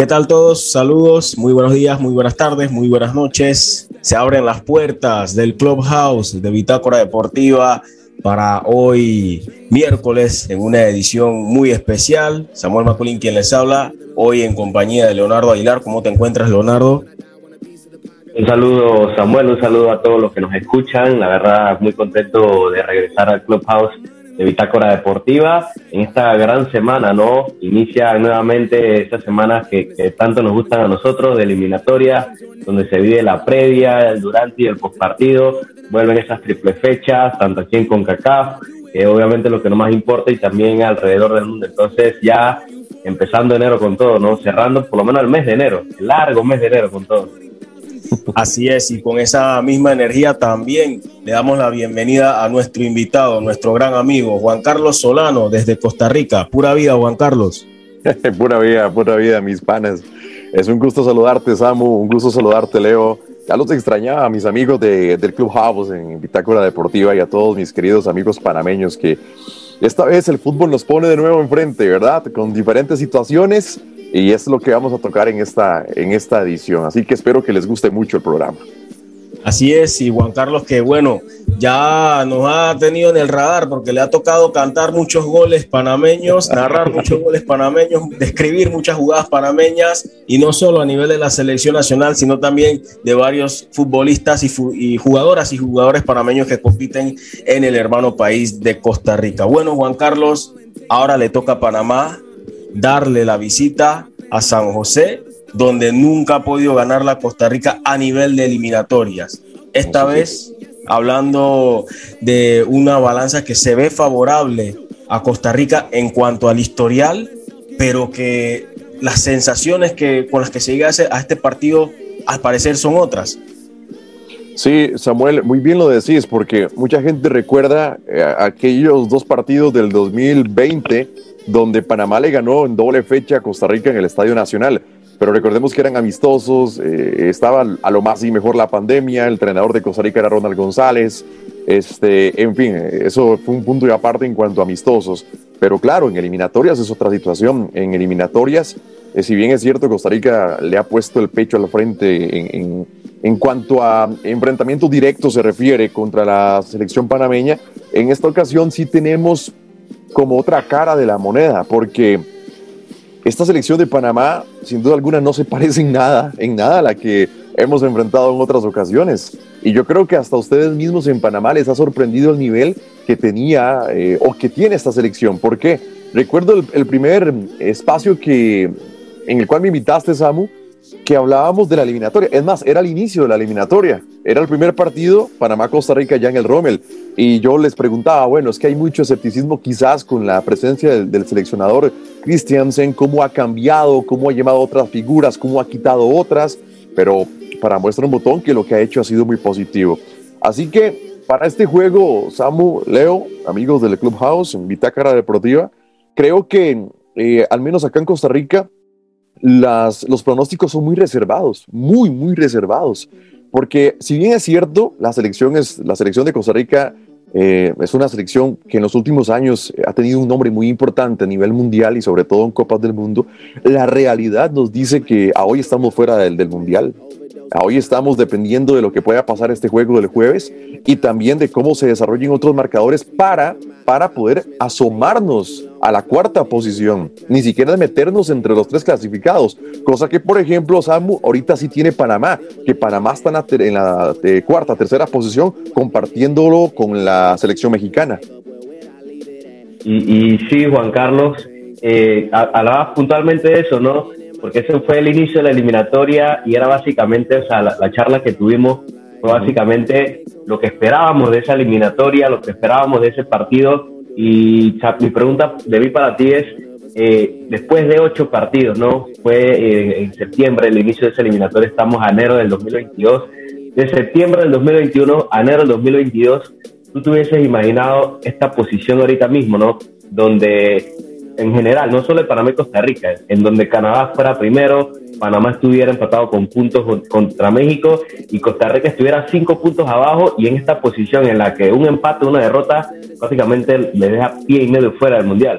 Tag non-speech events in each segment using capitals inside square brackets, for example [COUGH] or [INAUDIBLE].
¿Qué tal todos? Saludos, muy buenos días, muy buenas tardes, muy buenas noches. Se abren las puertas del Clubhouse de Bitácora Deportiva para hoy miércoles en una edición muy especial. Samuel Maculín quien les habla, hoy en compañía de Leonardo Aguilar. ¿Cómo te encuentras, Leonardo? Un saludo, Samuel, un saludo a todos los que nos escuchan. La verdad, muy contento de regresar al Clubhouse de Bitácora Deportiva en esta gran semana, ¿no? Inicia nuevamente estas semanas que, tanto nos gustan a nosotros, de eliminatoria, donde se vive la previa, el durante y el postpartido. Vuelven esas triple fechas, tanto aquí en CONCACAF, que obviamente lo que no más importa, y también alrededor del mundo. Entonces, ya empezando enero con todo, ¿no? Cerrando por lo menos el mes de enero, largo mes de enero con todo. Así es, y con esa misma energía también le damos la bienvenida a nuestro invitado, nuestro gran amigo Juan Carlos Solano desde Costa Rica. Pura vida, Juan Carlos. [LAUGHS] pura vida, pura vida, mis panes. Es un gusto saludarte, Samu, un gusto saludarte, Leo. Ya los extrañaba a mis amigos de, del Club Havos en Bitácora Deportiva y a todos mis queridos amigos panameños que esta vez el fútbol nos pone de nuevo enfrente, ¿verdad? Con diferentes situaciones y es lo que vamos a tocar en esta, en esta edición. Así que espero que les guste mucho el programa. Así es, y Juan Carlos, que bueno, ya nos ha tenido en el radar porque le ha tocado cantar muchos goles panameños, narrar [LAUGHS] muchos goles panameños, describir muchas jugadas panameñas, y no solo a nivel de la selección nacional, sino también de varios futbolistas y, y jugadoras y jugadores panameños que compiten en el hermano país de Costa Rica. Bueno, Juan Carlos, ahora le toca a Panamá darle la visita a San José, donde nunca ha podido ganar la Costa Rica a nivel de eliminatorias. Esta vez, hablando de una balanza que se ve favorable a Costa Rica en cuanto al historial, pero que las sensaciones que, con las que se llega a este partido al parecer son otras. Sí, Samuel, muy bien lo decís, porque mucha gente recuerda eh, aquellos dos partidos del 2020 donde Panamá le ganó en doble fecha a Costa Rica en el Estadio Nacional. Pero recordemos que eran amistosos, eh, estaba a lo más y mejor la pandemia, el entrenador de Costa Rica era Ronald González, este, en fin, eso fue un punto y aparte en cuanto a amistosos. Pero claro, en eliminatorias es otra situación. En eliminatorias, eh, si bien es cierto, Costa Rica le ha puesto el pecho al frente en, en, en cuanto a enfrentamiento directo se refiere contra la selección panameña, en esta ocasión sí tenemos como otra cara de la moneda, porque esta selección de Panamá, sin duda alguna, no se parece en nada, en nada a la que hemos enfrentado en otras ocasiones. Y yo creo que hasta ustedes mismos en Panamá les ha sorprendido el nivel que tenía eh, o que tiene esta selección. ¿Por qué? Recuerdo el, primer espacio que, en el cual me invitaste, Samu, que hablábamos de la eliminatoria. Es más, era el inicio de la eliminatoria. Era el primer partido, Panamá-Costa Rica ya en el Rommel. Y yo les preguntaba, bueno, es que hay mucho escepticismo quizás con la presencia del, seleccionador Christiansen, cómo ha cambiado, cómo ha llevado otras figuras, cómo ha quitado otras. Pero para muestra un botón que lo que ha hecho ha sido muy positivo. Así que para este juego, Samu, Leo, amigos del Clubhouse, en Bitácara Deportiva, creo que eh, al menos acá en Costa Rica las, los pronósticos son muy reservados, muy, muy reservados. Porque si bien es cierto, la selección, es, la selección de Costa Rica eh, es una selección que en los últimos años ha tenido un nombre muy importante a nivel mundial y sobre todo en Copas del Mundo, la realidad nos dice que hoy estamos fuera del, del Mundial. Hoy estamos dependiendo de lo que pueda pasar este juego del jueves y también de cómo se desarrollen otros marcadores para, para poder asomarnos a la cuarta posición, ni siquiera meternos entre los tres clasificados, cosa que por ejemplo Samu ahorita sí tiene Panamá, que Panamá está en la, eh, cuarta, tercera posición compartiéndolo con la selección mexicana. Y, sí, Juan Carlos, eh, hablabas puntualmente de eso, ¿no? Porque ese fue el inicio de la eliminatoria y era básicamente, o sea, la, charla que tuvimos fue básicamente lo que esperábamos de esa eliminatoria, lo que esperábamos de ese partido. Y mi pregunta de mí para ti es, eh, después de ocho partidos, ¿no? Fue eh, en septiembre el inicio de esa eliminatoria, estamos a enero del 2022. De septiembre del 2021 a enero del 2022, tú te hubieses imaginado esta posición ahorita mismo, ¿no? Donde en general, no solo en Panamá y Costa Rica, en donde Canadá fuera primero, Panamá estuviera empatado con puntos contra México y Costa Rica estuviera cinco puntos abajo y en esta posición en la que un empate, una derrota, básicamente le deja pie y medio fuera del Mundial.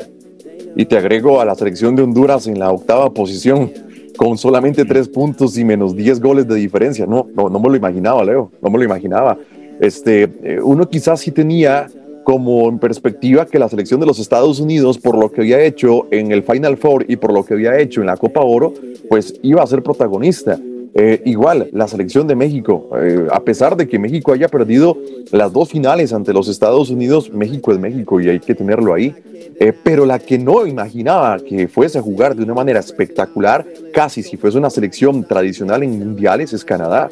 Y te agrego a la selección de Honduras en la octava posición con solamente tres puntos y menos 10 goles de diferencia. No, no, no me lo imaginaba, Leo, no me lo imaginaba. Este, eh, uno quizás sí tenía como en perspectiva que la selección de los Estados Unidos, por lo que había hecho en el Final Four y por lo que había hecho en la Copa Oro, pues iba a ser protagonista. Eh, igual, la selección de México, eh, a pesar de que México haya perdido las dos finales ante los Estados Unidos, México es México y hay que tenerlo ahí. Eh, pero la que no imaginaba que fuese a jugar de una manera espectacular, casi si fuese una selección tradicional en mundiales, es Canadá.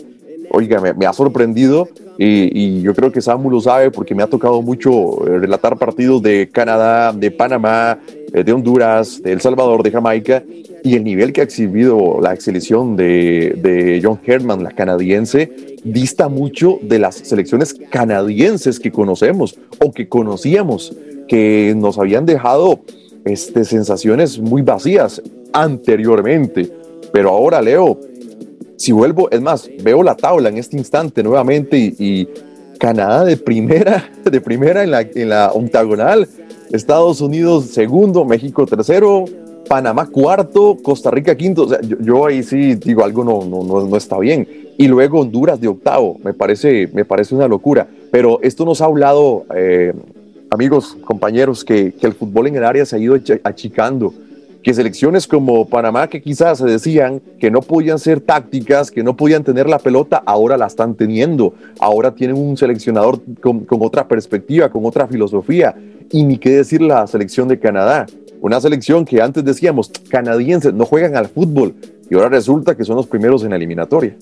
Oiga, me, ha sorprendido y, yo creo que Samu lo sabe porque me ha tocado mucho relatar partidos de Canadá, de Panamá, de Honduras, de El Salvador, de Jamaica y el nivel que ha exhibido la selección de, de, John Herman, la canadiense, dista mucho de las selecciones canadienses que conocemos o que conocíamos, que nos habían dejado este, sensaciones muy vacías anteriormente. Pero ahora, Leo, si vuelvo, es más, veo la tabla en este instante nuevamente y, Canadá de primera, [LAUGHS] de primera en la, en la octagonal, Estados Unidos segundo, México tercero, Panamá cuarto, Costa Rica quinto. Yo, ahí sí digo algo no, no, no, está bien. Y luego Honduras de octavo. Me parece, me parece una locura. Pero esto nos ha hablado, eh, amigos, compañeros, que, que, el fútbol en el área se ha ido achicando. Que selecciones como Panamá, que quizás se decían que no podían ser tácticas, que no podían tener la pelota, ahora la están teniendo. Ahora tienen un seleccionador con, con otra perspectiva, con otra filosofía. Y ni qué decir la selección de Canadá una selección que antes decíamos canadienses no juegan al fútbol y ahora resulta que son los primeros en la eliminatoria.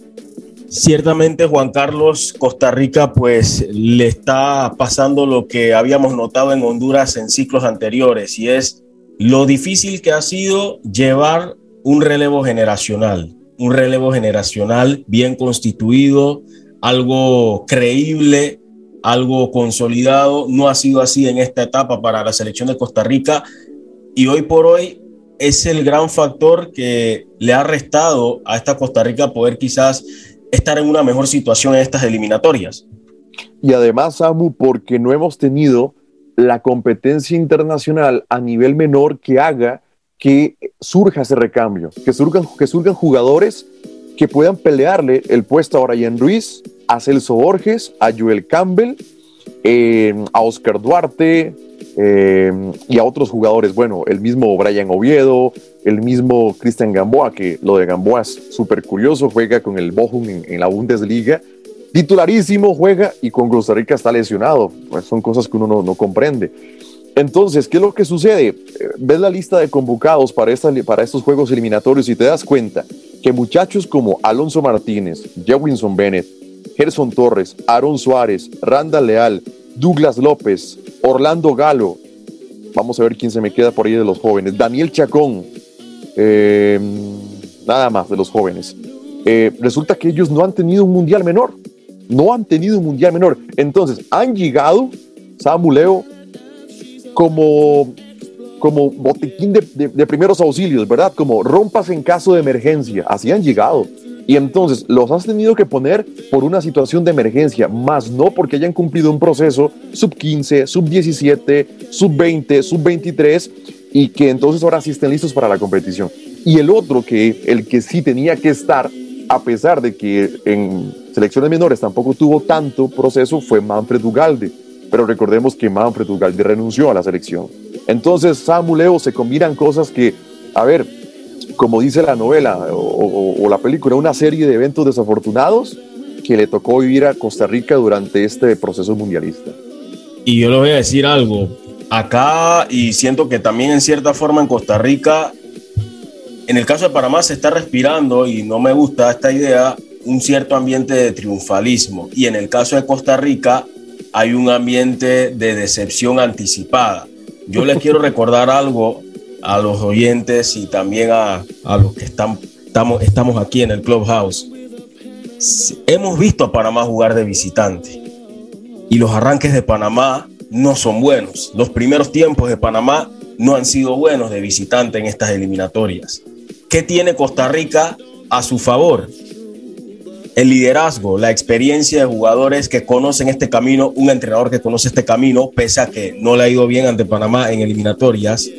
Ciertamente, Juan Carlos, Costa Rica pues le está pasando lo que habíamos notado en Honduras en ciclos anteriores y es lo difícil que ha sido llevar un relevo generacional, un relevo generacional bien constituido, algo creíble, algo consolidado. No ha sido así en esta etapa para la selección de Costa Rica y hoy por hoy es el gran factor que le ha restado a esta Costa Rica poder quizás estar en una mejor situación en estas eliminatorias. Y además, Samu, porque no hemos tenido la competencia internacional a nivel menor que haga que surja ese recambio, que surjan, que jugadores que puedan pelearle el puesto a Brian Ruiz, a Celso Borges, a Joel Campbell, eh, a Oscar Duarte, eh, y a otros jugadores, bueno, el mismo Brian Oviedo, el mismo Cristian Gamboa, que lo de Gamboa es súper curioso, juega con el Bochum en, la Bundesliga, titularísimo, juega y con Costa Rica está lesionado, pues son cosas que uno no, comprende. Entonces, ¿qué es lo que sucede? Eh, ves la lista de convocados para, estos juegos eliminatorios y te das cuenta que muchachos como Alonso Martínez, Jewinson Bennett, Gerson Torres, Aaron Suárez, Randa Leal, Douglas López, Orlando Galo. Vamos a ver quién se me queda por ahí de los jóvenes. Daniel Chacón. Eh, nada más de los jóvenes. Eh, resulta que ellos no han tenido un mundial menor. No han tenido un mundial menor. Entonces, han llegado, Samuleo, como, como botequín de, de primeros auxilios, ¿verdad? Como rompas en caso de emergencia. Así han llegado. Y entonces los has tenido que poner por una situación de emergencia, más no porque hayan cumplido un proceso sub 15, sub 17, sub 20, sub 23 y que entonces ahora sí estén listos para la competición. Y el otro que el que sí tenía que estar a pesar de que en selecciones menores tampoco tuvo tanto proceso fue Manfred Ugalde. Pero recordemos que Manfred Ugalde renunció a la selección. Entonces, Samu se combinan cosas que, a ver, como dice la novela o, la película, una serie de eventos desafortunados que le tocó vivir a Costa Rica durante este proceso mundialista. Y yo le voy a decir algo, acá y siento que también en cierta forma en Costa Rica, en el caso de Panamá se está respirando y no me gusta esta idea, un cierto ambiente de triunfalismo. Y en el caso de Costa Rica hay un ambiente de decepción anticipada. Yo les quiero [LAUGHS] recordar algo a los oyentes y también a, los que están, estamos, estamos aquí en el Clubhouse. Hemos visto a Panamá jugar de visitante y los arranques de Panamá no son buenos. Los primeros tiempos de Panamá no han sido buenos de visitante en estas eliminatorias. ¿Qué tiene Costa Rica a su favor? El liderazgo, la experiencia de jugadores que conocen este camino, un entrenador que conoce este camino, pese a que no le ha ido bien ante Panamá en eliminatorias,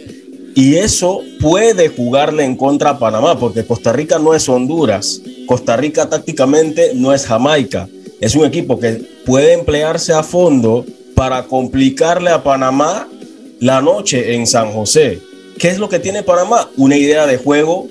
Y eso puede jugarle en contra a Panamá, porque Costa Rica no es Honduras. Costa Rica tácticamente no es Jamaica. Es un equipo que puede emplearse a fondo para complicarle a Panamá la noche en San José. ¿Qué es lo que tiene Panamá? Una idea de juego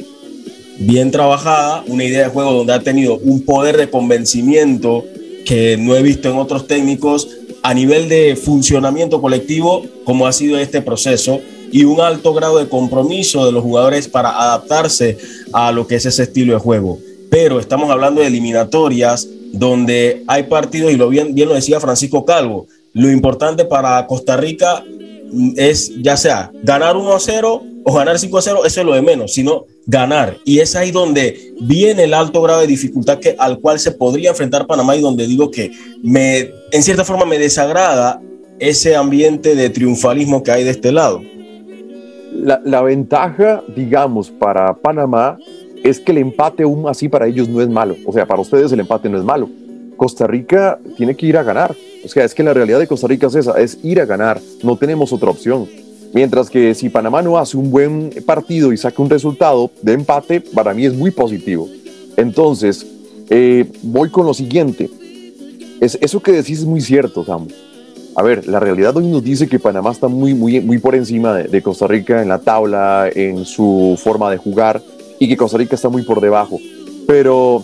bien trabajada, una idea de juego donde ha tenido un poder de convencimiento que no he visto en otros técnicos a nivel de funcionamiento colectivo como ha sido este proceso y un alto grado de compromiso de los jugadores para adaptarse a lo que es ese estilo de juego. Pero estamos hablando de eliminatorias donde hay partidos, y lo bien, bien lo decía Francisco Calvo, lo importante para Costa Rica es ya sea ganar 1 a 0 o ganar 5 a 0, eso es lo de menos, sino ganar. Y es ahí donde viene el alto grado de dificultad que, al cual se podría enfrentar Panamá y donde digo que me, en cierta forma me desagrada ese ambiente de triunfalismo que hay de este lado. La, la ventaja, digamos, para Panamá es que el empate aún así para ellos no es malo. O sea, para ustedes el empate no es malo. Costa Rica tiene que ir a ganar. O sea, es que la realidad de Costa Rica es esa, es ir a ganar. No tenemos otra opción. Mientras que si Panamá no hace un buen partido y saca un resultado de empate, para mí es muy positivo. Entonces, eh, voy con lo siguiente. Es, eso que decís es muy cierto, Samu. A ver, la realidad hoy nos dice que Panamá está muy, muy, muy por encima de, de Costa Rica en la tabla, en su forma de jugar, y que Costa Rica está muy por debajo. Pero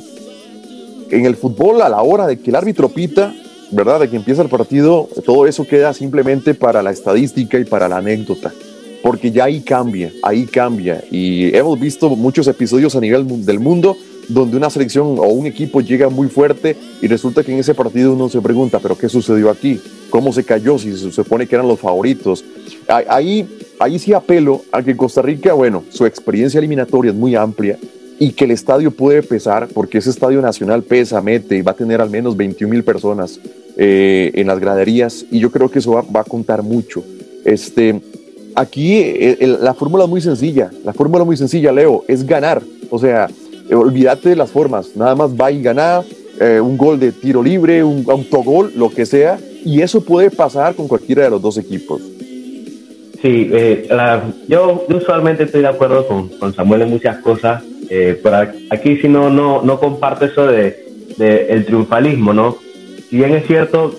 en el fútbol, a la hora de que el árbitro pita, ¿verdad? De que empieza el partido, todo eso queda simplemente para la estadística y para la anécdota. Porque ya ahí cambia, ahí cambia. Y hemos visto muchos episodios a nivel del mundo donde una selección o un equipo llega muy fuerte y resulta que en ese partido uno se pregunta, pero ¿qué sucedió aquí? ¿Cómo se cayó si se supone que eran los favoritos? Ahí, ahí sí apelo a que Costa Rica, bueno, su experiencia eliminatoria es muy amplia y que el estadio puede pesar, porque ese estadio nacional pesa, mete y va a tener al menos 21 mil personas eh, en las graderías y yo creo que eso va, a contar mucho. Este, aquí eh, la fórmula es muy sencilla, la fórmula muy sencilla, Leo, es ganar. O sea, eh, olvídate de las formas, nada más va y gana, un gol de tiro libre, un autogol, lo que sea, y eso puede pasar con cualquiera de los dos equipos. Sí, yo, usualmente estoy de acuerdo con, con Samuel en muchas cosas, eh, aquí sí no, no, no comparto eso de, el triunfalismo, ¿no? Si bien es cierto,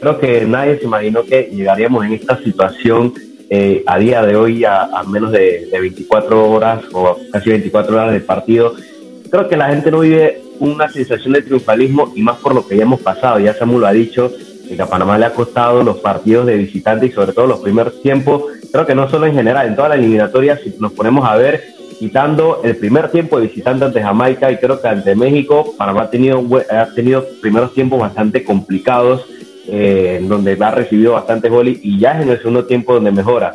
creo que nadie se imaginó que llegaríamos en esta situación eh, a día de hoy a, menos de, 24 horas o casi 24 horas de partido. Creo que la gente no vive una sensación de triunfalismo y más por lo que ya hemos pasado. Ya Samuel lo ha dicho, que a Panamá le ha costado los partidos de visitante y sobre todo los primeros tiempos. Creo que no solo en general, en toda la eliminatoria, si nos ponemos a ver, quitando el primer tiempo de visitante ante Jamaica y creo que ante México, Panamá ha tenido, ha tenido primeros tiempos bastante complicados, eh, donde ha recibido bastante goles y ya es en el segundo tiempo donde mejora.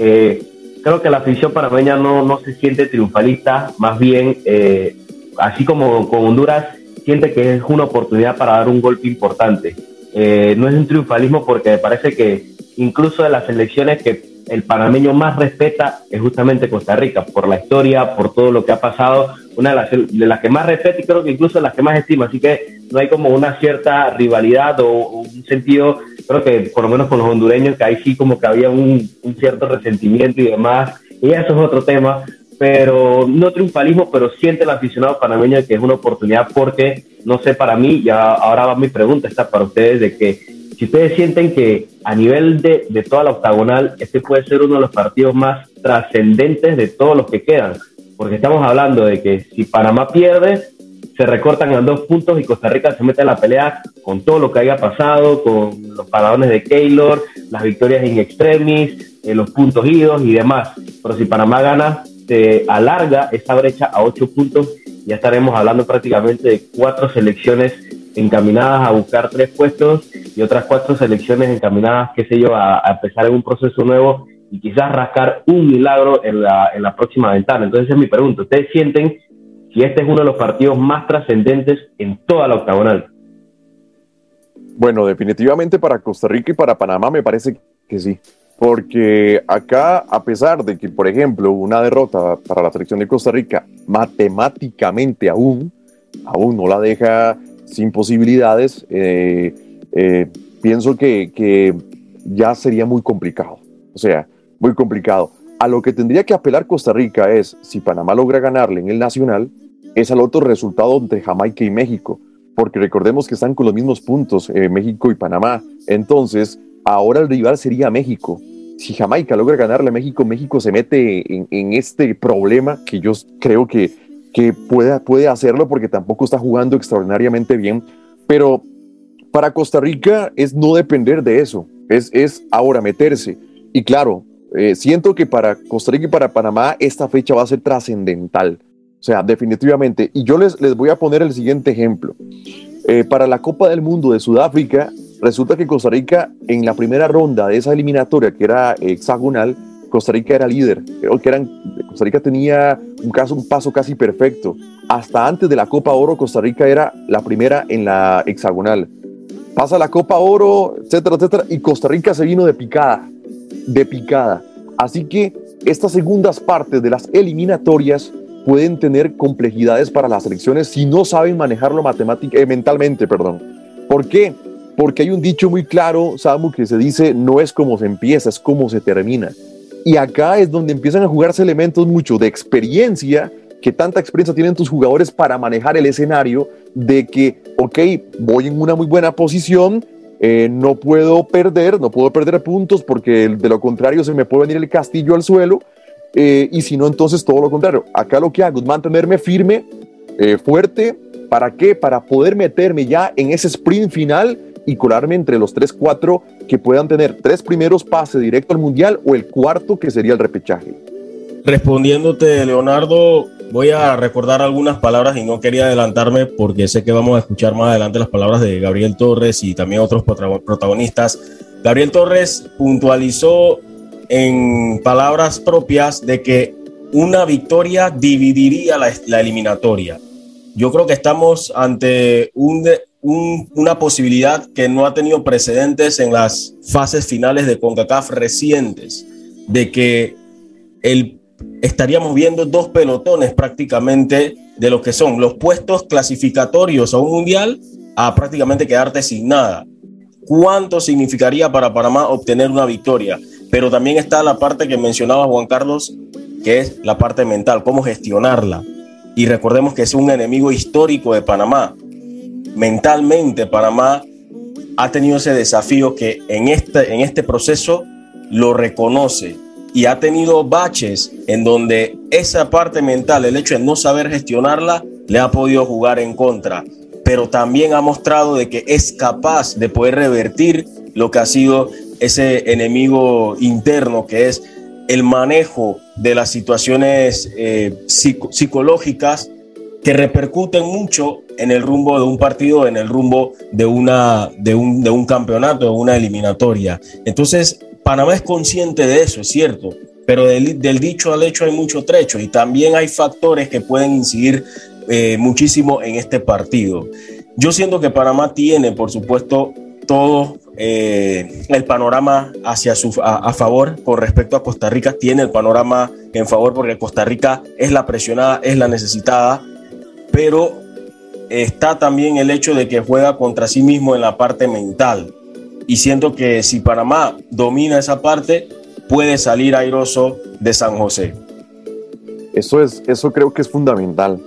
Eh, creo que la afición panameña no, no se siente triunfalista, más bien, eh, así como con Honduras, siente que es una oportunidad para dar un golpe importante. no es un triunfalismo porque me parece que incluso de las elecciones que el panameño más respeta es justamente Costa Rica, por la historia, por todo lo que ha pasado, una de las, de las que más respeta y creo que incluso las que más estima, así que no hay como una cierta rivalidad o, un sentido, creo que por lo menos con los hondureños, que ahí sí como que había un, cierto resentimiento y demás, y eso es otro tema, pero no triunfalismo, pero siente el aficionado panameño que es una oportunidad porque, no sé, para mí, ya ahora va mi pregunta, está para ustedes, de que si ustedes sienten que a nivel de, de, toda la octagonal, este puede ser uno de los partidos más trascendentes de todos los que quedan, porque estamos hablando de que si Panamá pierde, se recortan a dos puntos y Costa Rica se mete en la pelea con todo lo que haya pasado, con los paradones de Keylor, las victorias en extremis, eh, los puntos idos y demás. Pero si Panamá gana, se alarga esa brecha a ocho puntos, ya estaremos hablando prácticamente de cuatro selecciones encaminadas a buscar tres puestos y otras cuatro selecciones encaminadas, qué sé yo, a, empezar en un proceso nuevo y quizás rascar un milagro en la, en la próxima ventana. Entonces es mi pregunta, ¿ustedes sienten si este es uno de los partidos más trascendentes en toda la octagonal? Bueno, definitivamente para Costa Rica y para Panamá me parece que sí. Porque acá, a pesar de que, por ejemplo, una derrota para la selección de Costa Rica matemáticamente aún, aún no la deja sin posibilidades, eh, eh, pienso que, que, ya sería muy complicado. O sea, muy complicado. A lo que tendría que apelar Costa Rica es, si Panamá logra ganarle en el Nacional, es al otro resultado entre Jamaica y México, porque recordemos que están con los mismos puntos, eh, México y Panamá. Entonces, ahora el rival sería México. Si Jamaica logra ganarle a México, México se mete en, este problema que yo creo que, que puede, puede hacerlo porque tampoco está jugando extraordinariamente bien. Pero para Costa Rica es no depender de eso, es, es ahora meterse. Y claro, eh, siento que para Costa Rica y para Panamá esta fecha va a ser trascendental. O sea, definitivamente. Y yo les, les voy a poner el siguiente ejemplo. Eh, para la Copa del Mundo de Sudáfrica, resulta que Costa Rica en la primera ronda de esa eliminatoria, que era hexagonal, Costa Rica era líder. Que eran, Costa Rica tenía un, caso, un paso casi perfecto. Hasta antes de la Copa Oro, Costa Rica era la primera en la hexagonal. Pasa la Copa Oro, etcétera, etcétera, y Costa Rica se vino de picada de picada. Así que estas segundas partes de las eliminatorias pueden tener complejidades para las elecciones si no saben manejarlo eh, mentalmente. Perdón. ¿Por qué? Porque hay un dicho muy claro, Samu, que se dice, no es como se empieza, es como se termina. Y acá es donde empiezan a jugarse elementos mucho de experiencia, que tanta experiencia tienen tus jugadores para manejar el escenario de que, ok, voy en una muy buena posición, eh, no puedo perder, no puedo perder puntos porque de lo contrario se me puede venir el castillo al suelo eh, y si no, entonces todo lo contrario. Acá lo que hago es mantenerme firme, eh, fuerte. ¿Para qué? Para poder meterme ya en ese sprint final y colarme entre los 3-4 que puedan tener tres primeros pases directo al mundial o el cuarto que sería el repechaje. Respondiéndote, Leonardo, voy a recordar algunas palabras y no quería adelantarme porque sé que vamos a escuchar más adelante las palabras de Gabriel Torres y también otros protagonistas. Gabriel Torres puntualizó en palabras propias de que una victoria dividiría la, eliminatoria. Yo creo que estamos ante una posibilidad que no ha tenido precedentes en las fases finales de CONCACAF recientes, de que el estaríamos viendo dos pelotones prácticamente de lo que son los puestos clasificatorios a un mundial a prácticamente quedarte sin nada. ¿Cuánto significaría para Panamá obtener una victoria? Pero también está la parte que mencionaba Juan Carlos, que es la parte mental, cómo gestionarla. Y recordemos que es un enemigo histórico de Panamá. Mentalmente Panamá ha tenido ese desafío que en este, en este proceso lo reconoce y ha tenido baches en donde esa parte mental, el hecho de no saber gestionarla, le ha podido jugar en contra. Pero también ha mostrado de que es capaz de poder revertir lo que ha sido ese enemigo interno, que es el manejo de las situaciones eh, psicológicas que repercuten mucho en el rumbo de un partido, en el rumbo de, una, de, un, de un campeonato, de una eliminatoria. Entonces, Panamá es consciente de eso, es cierto, pero del, dicho al hecho hay mucho trecho y también hay factores que pueden incidir eh, muchísimo en este partido. Yo siento que Panamá tiene, por supuesto, todo eh, el panorama hacia su, a, favor con respecto a Costa Rica, tiene el panorama en favor porque Costa Rica es la presionada, es la necesitada, pero está también el hecho de que juega contra sí mismo en la parte mental y siento que si Panamá domina esa parte, puede salir airoso de San José. Eso, es, eso creo que es fundamental.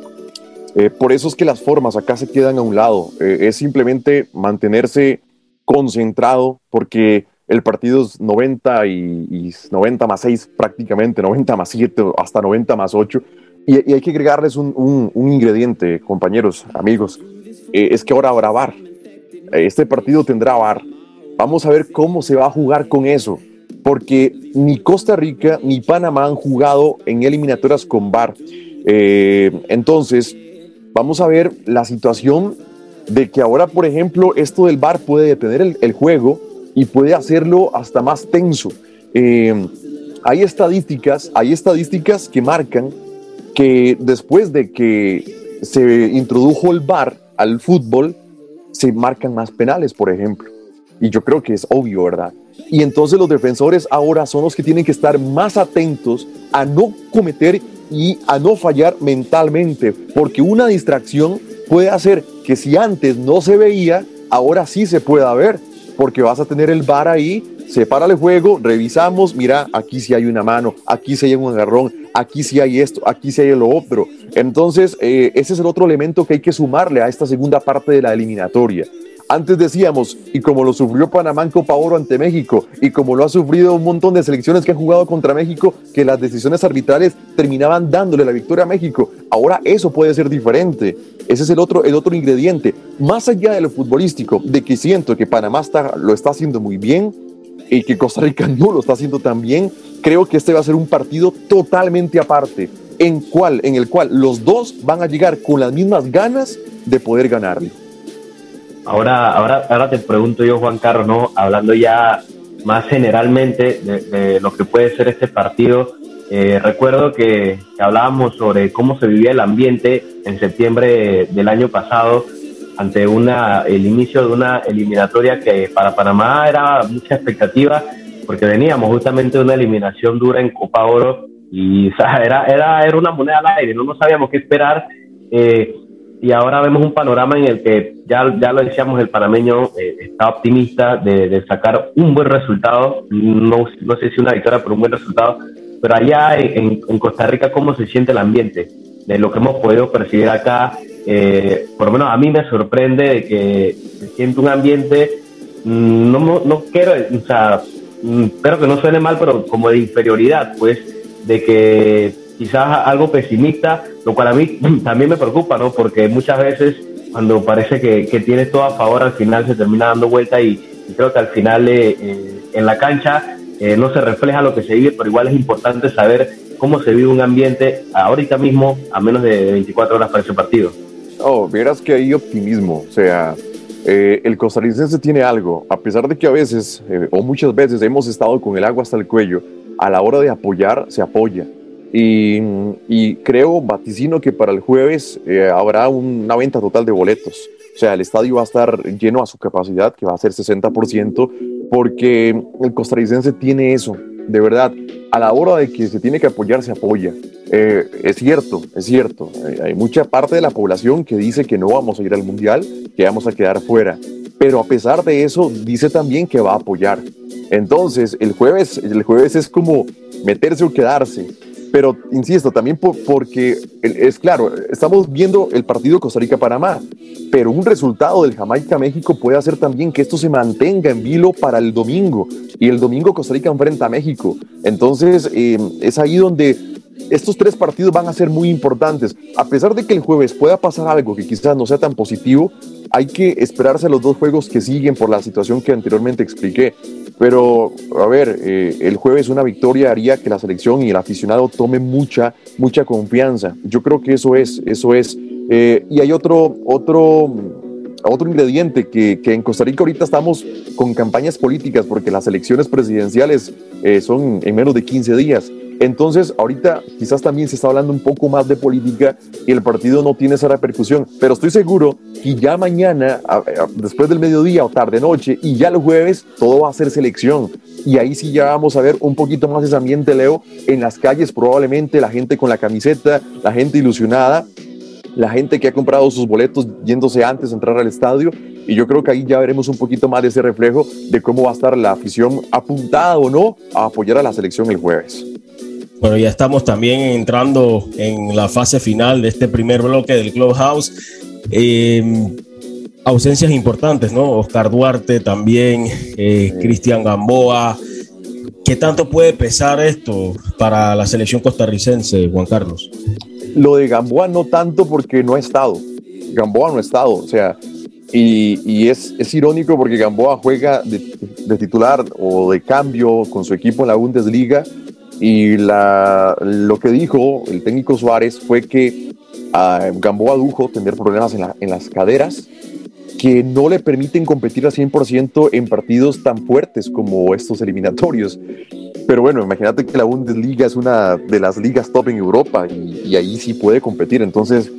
Eh, por eso es que las formas acá se quedan a un lado. Eh, es simplemente mantenerse concentrado porque el partido es 90 y, 90 más 6 prácticamente, 90 más 7, hasta 90 más 8. Y, hay que agregarles un, un, ingrediente, compañeros, amigos. Eh, es que ahora habrá VAR. Este partido tendrá VAR. Vamos a ver cómo se va a jugar con eso, porque ni Costa Rica ni Panamá han jugado en eliminatorias con VAR. Eh, entonces, vamos a ver la situación de que ahora, por ejemplo, esto del VAR puede detener el, juego y puede hacerlo hasta más tenso. Eh, hay estadísticas, hay estadísticas que marcan que después de que se introdujo el VAR al fútbol, se marcan más penales, por ejemplo. Y yo creo que es obvio, ¿verdad? Y entonces los defensores ahora son los que tienen que estar más atentos a no cometer y a no fallar mentalmente, porque una distracción puede hacer que si antes no se veía, ahora sí se pueda ver, porque vas a tener el bar ahí se para el juego, revisamos, mira, aquí sí hay una mano, aquí sí hay un agarrón, aquí sí hay esto, aquí sí hay lo otro. Entonces, eh, ese es el otro elemento que hay que sumarle a esta segunda parte de la eliminatoria. Antes decíamos, y como lo sufrió Panamá en Copa Oro ante México, y como lo ha sufrido un montón de selecciones que han jugado contra México, que las decisiones arbitrales terminaban dándole la victoria a México. Ahora eso puede ser diferente. Ese es el otro, el otro ingrediente. Más allá de lo futbolístico, de que siento que Panamá está, lo está haciendo muy bien y que Costa Rica [LAUGHS] no lo está haciendo tan bien, creo que este va a ser un partido totalmente aparte, en, cual, en el cual los dos van a llegar con las mismas ganas de poder ganarle. Ahora, ahora, ahora te pregunto yo, Juan Carlos, ¿no? hablando ya más generalmente de, lo que puede ser este partido, eh, recuerdo que, hablábamos sobre cómo se vivía el ambiente en septiembre del año pasado ante una, el inicio de una eliminatoria que para Panamá era mucha expectativa porque veníamos justamente de una eliminación dura en Copa Oro y [LAUGHS] era, era, era una moneda al aire, no, no sabíamos qué esperar. Eh, y ahora vemos un panorama en el que ya, ya lo decíamos, el panameño eh, está optimista de, sacar un buen resultado, no, no sé si una victoria, pero un buen resultado, pero allá en, Costa Rica, ¿cómo se siente el ambiente? De lo que hemos podido percibir acá, eh, por lo menos a mí me sorprende de que se siente un ambiente, mm, no, no quiero, o sea, mm, espero que no suene mal, pero como de inferioridad, pues, de que quizás algo pesimista, lo cual a mí [LAUGHS] también me preocupa, ¿no? Porque muchas veces cuando parece que, que tienes todo a favor, al final se termina dando vuelta y, creo que al final eh, eh, en la cancha eh, no se refleja lo que se vive, pero igual es importante saber cómo se vive un ambiente ahorita mismo a menos de 24 horas para ese partido. Oh, verás que hay optimismo, o sea, el costarricense tiene algo, a pesar de que a veces o muchas veces hemos estado con el agua hasta el cuello, a la hora de apoyar se apoya. Y, creo, vaticino que para el jueves eh, habrá una venta total de boletos. O sea, el estadio va a estar lleno a su capacidad, que va a ser 60%, porque el costarricense tiene eso. De verdad, a la hora de que se tiene que apoyar, se apoya. Eh, es cierto, es cierto. Hay mucha parte de la población que dice que no vamos a ir al mundial, que vamos a quedar fuera. Pero a pesar de eso, dice también que va a apoyar. Entonces, el jueves, el jueves es como meterse o quedarse. Pero insisto, también porque es claro, estamos viendo el partido Costa Rica-Panamá, pero un resultado del Jamaica-México puede hacer también que esto se mantenga en vilo para el domingo. Y el domingo Costa Rica enfrenta a México. Entonces, em, es ahí donde estos tres partidos van a ser muy importantes. A pesar de que el jueves pueda pasar algo que quizás no sea tan positivo, hay que esperarse los dos juegos que siguen por la situación que anteriormente expliqué. Pero, a ver, eh, el jueves una victoria haría que la selección y el aficionado tome mucha, mucha confianza. Yo creo que eso es, eso es. Eh, y hay otro, otro, otro ingrediente que, que, en Costa Rica ahorita estamos con campañas políticas porque las elecciones presidenciales eh, son en menos de 15 días. Entonces, ahorita quizás también se está hablando un poco más de política y el partido no tiene esa repercusión, pero estoy seguro que ya mañana, después del mediodía o tarde noche y ya el jueves, todo va a ser selección. Y ahí sí ya vamos a ver un poquito más ese ambiente, Leo, en las calles probablemente, la gente con la camiseta, la gente ilusionada, la gente que ha comprado sus boletos yéndose antes de entrar al estadio. Y yo creo que ahí ya veremos un poquito más de ese reflejo de cómo va a estar la afición apuntada o no a apoyar a la selección el jueves. Bueno, ya estamos también entrando en la fase final de este primer bloque del Clubhouse. Eh, ausencias importantes, ¿no? Oscar Duarte también, eh, Cristian Gamboa. ¿Qué tanto puede pesar esto para la selección costarricense, Juan Carlos? Lo de Gamboa no tanto porque no ha estado. Gamboa no ha estado, o sea, y, es, es, irónico porque Gamboa juega de, de, titular o de cambio con su equipo en la Bundesliga y la, lo que dijo el técnico Suárez fue que a Gamboa dujo tener problemas en, en las caderas que no le permiten competir al 100% en partidos tan fuertes como estos eliminatorios. Pero bueno, imagínate que la Bundesliga es una de las ligas top en Europa y, y ahí sí puede competir, entonces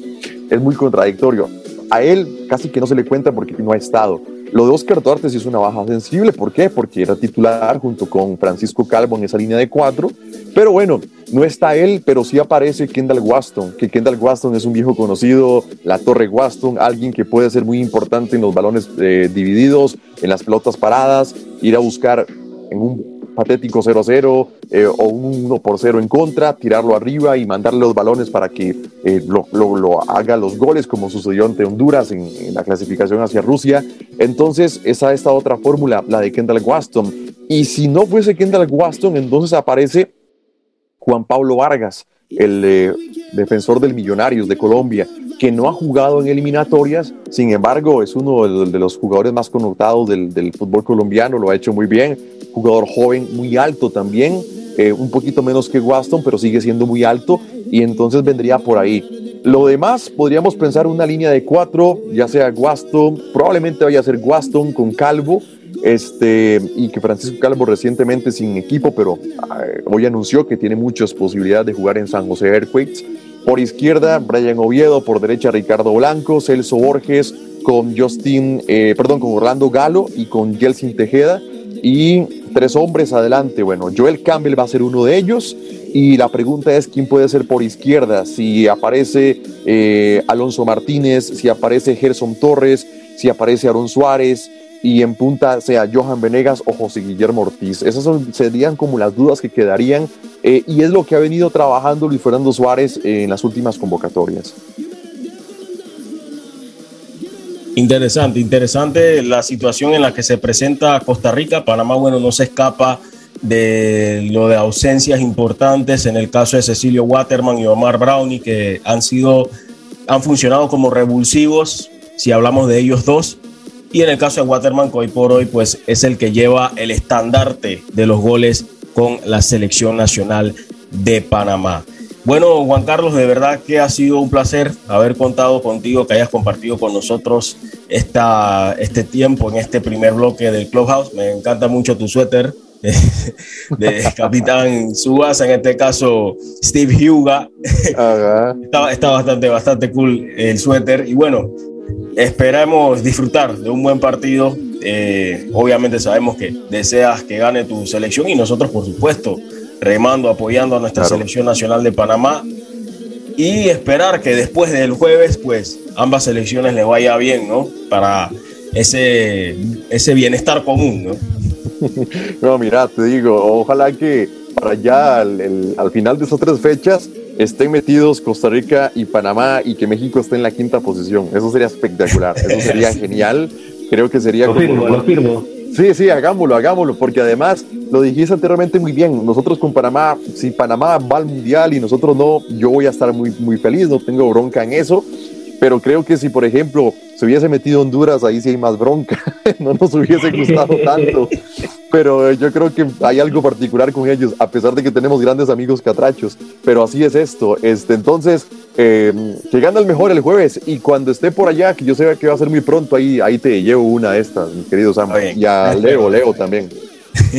es muy contradictorio. A él casi que no se le cuenta porque no ha estado. Lo de Oscar Duarte sí es una baja sensible. ¿Por qué? Porque era titular junto con Francisco Calvo en esa línea de cuatro. Pero bueno, no está él, pero sí aparece Kendall Waston, que Kendall Waston es un viejo conocido, la Torre Waston, alguien que puede ser muy importante en los balones eh, divididos, en las pelotas paradas, ir a buscar en un patético 0-0 eh, o un 1 por 0 en contra, tirarlo arriba y mandarle los balones para que eh, lo, haga los goles, como sucedió ante Honduras en, en, la clasificación hacia Rusia. Entonces, esa esta otra fórmula, la de Kendall Waston. Y si no fuese Kendall Waston, entonces aparece Juan Pablo Vargas, el eh, defensor del Millonarios de Colombia, que no ha jugado en eliminatorias, sin embargo es uno de, los jugadores más connotados del, del, fútbol colombiano, lo ha hecho muy bien, jugador joven, muy alto también, eh, un poquito menos que Waston, pero sigue siendo muy alto y entonces vendría por ahí. Lo demás, podríamos pensar una línea de cuatro, ya sea Waston, probablemente vaya a ser Waston con Calvo, este, y que Francisco Calvo recientemente sin equipo, pero eh, hoy anunció que tiene muchas posibilidades de jugar en San José Earthquakes. Por izquierda, Brian Oviedo, por derecha, Ricardo Blanco, Celso Borges, con Justin, eh, perdón, con Orlando Galo y con Gelsin Tejeda. Y tres hombres adelante. Bueno, Joel Campbell va a ser uno de ellos. Y la pregunta es quién puede ser por izquierda. Si aparece eh, Alonso Martínez, si aparece Gerson Torres, si aparece Aaron Suárez, y en punta sea Johan Venegas o José Guillermo Ortiz. Esas serían como las dudas que quedarían eh, y es lo que ha venido trabajando Luis Fernando Suárez en las últimas convocatorias. Interesante, interesante la situación en la que se presenta Costa Rica. Panamá, bueno, no se escapa de lo de ausencias importantes en el caso de Cecilio Waterman y Omar Brownie, que han sido, han funcionado como revulsivos, si hablamos de ellos dos, y en el caso de Waterman, que hoy por hoy pues, es el que lleva el estandarte de los goles con la selección nacional de Panamá. Bueno, Juan Carlos, de verdad que ha sido un placer haber contado contigo, que hayas compartido con nosotros esta, este tiempo en este primer bloque del Clubhouse. Me encanta mucho tu suéter [LAUGHS] de Capitán Subasa, en este caso Steve Huga. [LAUGHS] está, está bastante, bastante cool el suéter. Y bueno, esperamos disfrutar de un buen partido. Eh, obviamente sabemos que deseas que gane tu selección y nosotros, por supuesto, remando, apoyando a nuestra selección nacional de Panamá y esperar que después del jueves, pues ambas selecciones les vaya bien, ¿no? Para ese, ese bienestar común, ¿no? [LAUGHS] no, mira, te digo, ojalá que para allá al final de esas tres fechas estén metidos Costa Rica y Panamá y que México esté en la quinta posición. Eso sería espectacular, eso [LAUGHS] sería genial. Creo que sería... Lo firmo, lo firmo. Sí, sí, hagámoslo, hagámoslo, porque además lo dijiste anteriormente muy bien. Nosotros con Panamá, si Panamá va al mundial y nosotros no, yo voy a estar muy, muy feliz, no tengo bronca en eso. Pero creo que si, por ejemplo, se hubiese metido Honduras, ahí sí hay más bronca. [LAUGHS] no nos hubiese gustado tanto. [LAUGHS] Pero yo creo que hay algo particular con ellos, a pesar de que tenemos grandes amigos catrachos. Pero así es esto. Este, entonces, eh, que gana el mejor el jueves. Y cuando esté por allá, que yo sé que va a ser muy pronto, ahí, ahí te llevo una de estas, mi querido Sam. Y a Leo, Leo también.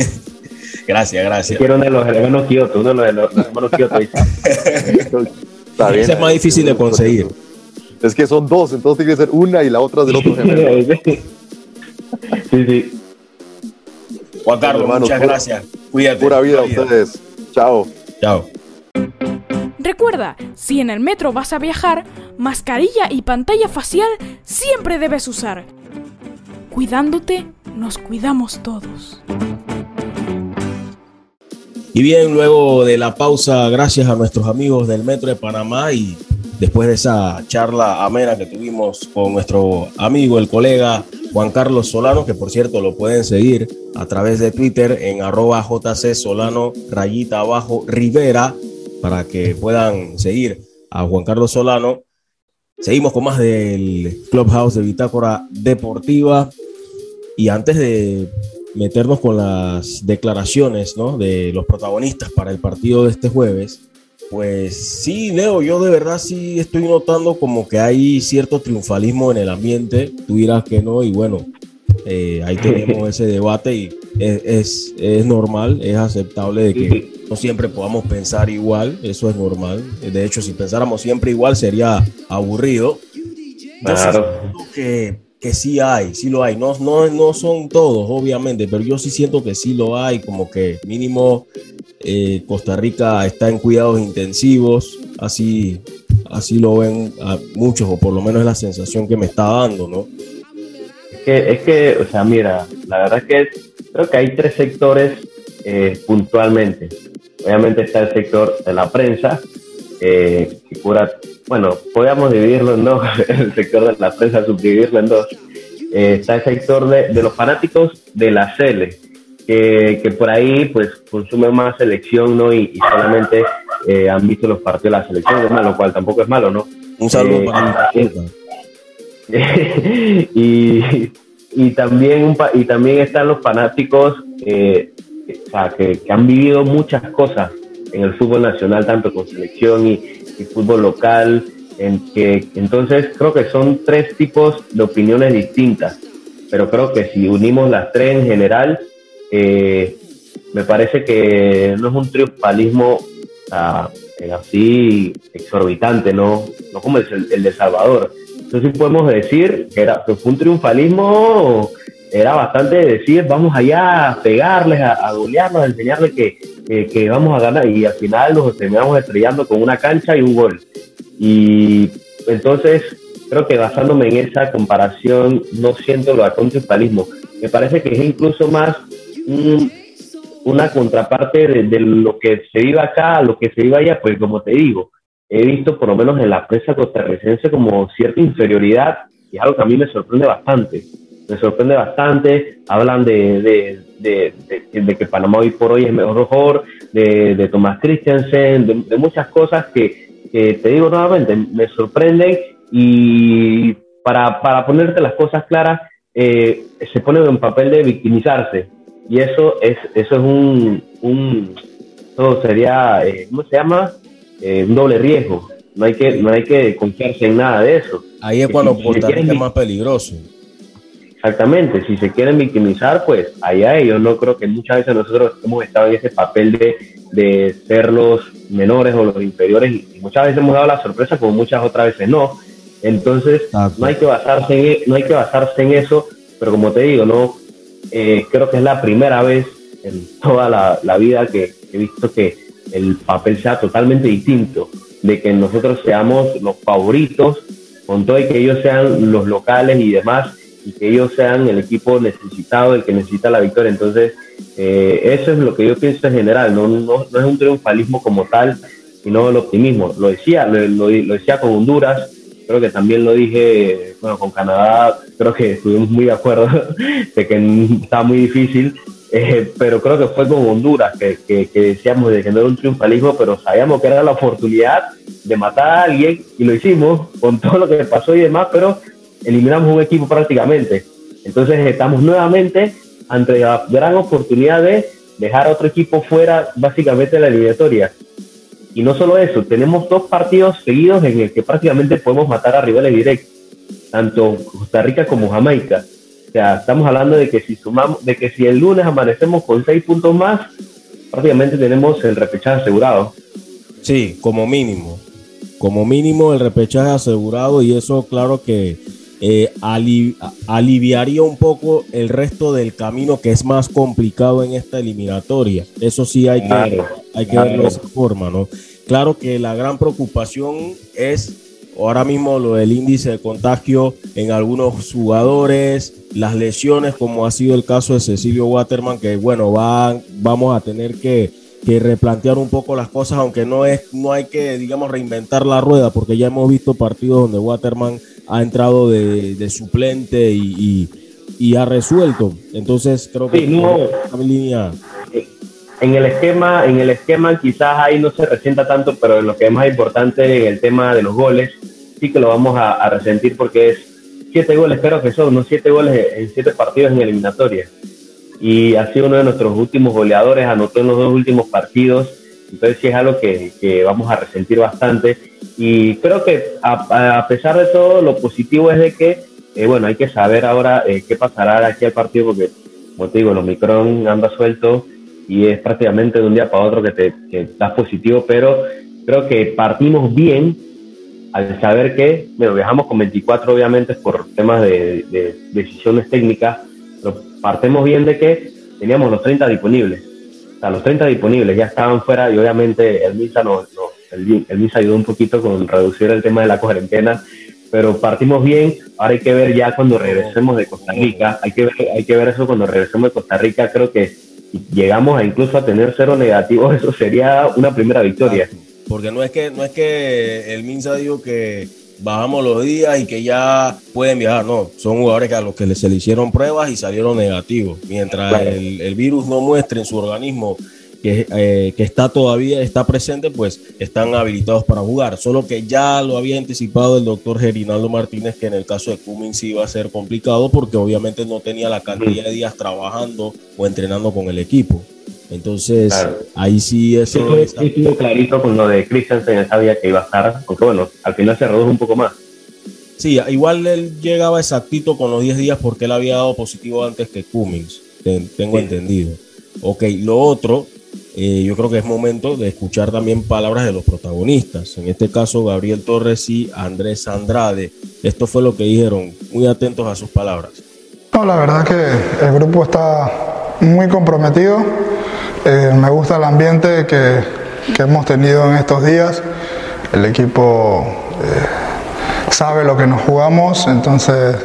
[LAUGHS] gracias, gracias. Quiero uno de los hermanos Kioto, uno de los hermanos Kioto. Está bien, es más difícil de conseguir. Es que son dos, entonces tiene que ser una y la otra del otro gemelo. sí, sí. Juan Carlos, muchas gracias. Cuídate. Pura vida a ustedes. Chao. Chao. Recuerda, si en el metro vas a viajar, mascarilla y pantalla facial siempre debes usar. Cuidándote, nos cuidamos todos. Y bien, luego de la pausa, gracias a nuestros amigos del Metro de Panamá y después de esa charla amena que tuvimos con nuestro amigo, el colega Juan Carlos Solano, que por cierto lo pueden seguir a través de Twitter en arroba JC Solano rayita abajo Rivera para que puedan seguir a Juan Carlos Solano. Seguimos con más del Clubhouse de Bitácora Deportiva y antes de meternos con las declaraciones de los protagonistas para el partido de este jueves, pues sí, Leo, yo de verdad sí estoy notando como que hay cierto triunfalismo en el ambiente. Tú dirás que no, y bueno, eh, ahí tenemos [LAUGHS] ese debate y es, es, normal, es aceptable de que no siempre podamos pensar igual, eso es normal. De hecho, si pensáramos siempre igual sería aburrido. Claro. Que, que sí hay, sí lo hay. No, no, no son todos, obviamente, pero yo sí siento que sí lo hay, como que mínimo eh, Costa Rica está en cuidados intensivos, así, así lo ven a muchos, o por lo menos es la sensación que me está dando, ¿no? que, es que, o sea, mira, la verdad es que creo que hay tres sectores eh, puntualmente. Obviamente está el sector de la prensa, eh, que cura, bueno, podríamos dividirlo en dos, [LAUGHS] el sector de la prensa, subdividirlo en dos. Eh, está el sector de, de, los fanáticos de la Cele, que, que, por ahí pues consumen más selección, ¿no? Y, y solamente eh, han visto los partidos de la selección, lo cual tampoco es malo, ¿no? Un saludo para [LAUGHS] y, y, también, y también están los fanáticos eh, o sea, que, que, han vivido muchas cosas en el fútbol nacional, tanto con selección y, fútbol local, en que entonces creo que son tres tipos de opiniones distintas, pero creo que si unimos las tres en general, eh, me parece que no es un triunfalismo así exorbitante, ¿no? No como el, el de Salvador, entonces podemos decir que, era, que fue un triunfalismo, era bastante decir, vamos allá a pegarles, a, a a enseñarles que, que, que, vamos a ganar y al final nos terminamos estrellando con una cancha y un gol. Y entonces creo que basándome en esa comparación no siento lo triunfalismo. Me parece que es incluso más un, una contraparte de, de, lo que se vive acá, lo que se vive allá, pues como te digo, he visto por lo menos en la prensa costarricense como cierta inferioridad y es algo que a mí me sorprende bastante. Me sorprende bastante, hablan de, de, de, de que Panamá hoy por hoy es mejor, de, Tomás Christensen, de, muchas cosas que, que, te digo nuevamente, me sorprenden y para, para ponerte las cosas claras, eh, se ponen en papel de victimizarse y eso es, eso es un, un todo sería, eh, ¿cómo se llama? eh, un doble riesgo. No hay que no hay que confiarse en nada de eso. Ahí es cuando si es más peligroso. Exactamente, si se quieren victimizar, pues allá ellos. No creo que muchas veces nosotros hemos estado en ese papel de, de ser los menores o los inferiores y muchas veces hemos dado la sorpresa como muchas otras veces no. Entonces, no hay que basarse en, no hay que basarse en eso, pero como te digo, no eh, creo que es la primera vez en toda la, la vida que he visto que el papel sea totalmente distinto, de que nosotros seamos los favoritos, con todo y que ellos sean los locales y demás, y que ellos sean el equipo necesitado, el que necesita la victoria. Entonces, eh, eso es lo que yo pienso en general, no, no, no, es un triunfalismo como tal, sino el optimismo. Lo decía, lo, lo, lo decía con Honduras, creo que también lo dije, bueno, con Canadá, creo que estuvimos muy de acuerdo [LAUGHS] de que está muy difícil, eh, pero creo que fue con Honduras que, que, que, decíamos de que no era un triunfalismo, pero sabíamos que era la oportunidad de matar a alguien y lo hicimos con todo lo que pasó y demás, pero eliminamos un equipo prácticamente. Entonces estamos nuevamente ante la gran oportunidad de dejar a otro equipo fuera básicamente de la eliminatoria. Y no solo eso, tenemos dos partidos seguidos en el que prácticamente podemos matar a rivales directos, tanto Costa Rica como Jamaica. O sea, estamos hablando de que si sumamos, de que si el lunes amanecemos con seis puntos más, prácticamente tenemos el repechaje asegurado. Sí, como mínimo. Como mínimo el repechaje asegurado y eso claro que eh, ali aliviaría un poco el resto del camino que es más complicado en esta eliminatoria. Eso sí hay claro, que, hay que claro. verlo de esa forma, ¿no? Claro que la gran preocupación es ahora mismo lo del índice de contagio en algunos jugadores, las lesiones, como ha sido el caso de Cecilio Waterman, que bueno, va, vamos a tener que, que, replantear un poco las cosas, aunque no, es, no hay que, digamos, reinventar la rueda, porque ya hemos visto partidos donde Waterman ha entrado de, de suplente y, y, y, ha resuelto. Entonces creo que sí, no. línea en el esquema, en el esquema quizás ahí no se resienta tanto, pero lo que es más importante en el tema de los goles, sí que lo vamos a, a resentir porque es siete goles, creo que son, no siete goles en siete partidos en eliminatoria. Y ha sido uno de nuestros últimos goleadores, anotó en los dos últimos partidos, entonces sí es algo que, que vamos a resentir bastante. Y creo que a, pesar de todo, lo positivo es de que, eh, bueno, hay que saber ahora eh, qué pasará aquí al partido, porque, como te digo, el Omicron anda suelto y es prácticamente de un día para otro que te que estás positivo, pero creo que partimos bien al saber que, bueno, viajamos con 24 obviamente por temas de, de decisiones técnicas, pero partimos bien de que teníamos los 30 disponibles. O sea, los 30 disponibles ya estaban fuera y obviamente el MISA, no, no, el, el MISA ayudó un poquito con reducir el tema de la cuarentena, pero partimos bien. Ahora hay que ver ya cuando regresemos de Costa Rica, hay que ver, hay que ver eso cuando regresemos de Costa Rica, creo que llegamos a incluso a tener cero negativos, [LAUGHS] eso sería una primera victoria. Porque no es que, no es que el Minsa dijo que bajamos los días y que ya pueden viajar, no, son jugadores a los que se le hicieron pruebas y salieron negativos. Mientras el, el virus no muestre en su organismo que, eh, que, está todavía, está presente, pues están habilitados para jugar. Solo que ya lo había anticipado el doctor Gerinaldo Martínez que en el caso de Cummings iba a ser complicado porque obviamente no tenía la cantidad de días trabajando o entrenando con el equipo. Entonces, ahí sí eso sí, está... clarito con lo de Christensen, sabía que iba a estar, aunque bueno, al final se redujo un poco más. Sí, igual él llegaba exactito con los 10 días porque él había dado positivo antes que Cummings, tengo entendido. Ok, lo otro eh, yo creo que es momento de escuchar también palabras de los protagonistas, en este caso Gabriel Torres y Andrés Andrade. Esto fue lo que dijeron, muy atentos a sus palabras. No, la verdad que el grupo está muy comprometido, eh, me gusta el ambiente que, que, hemos tenido en estos días, el equipo eh, sabe lo que nos jugamos, entonces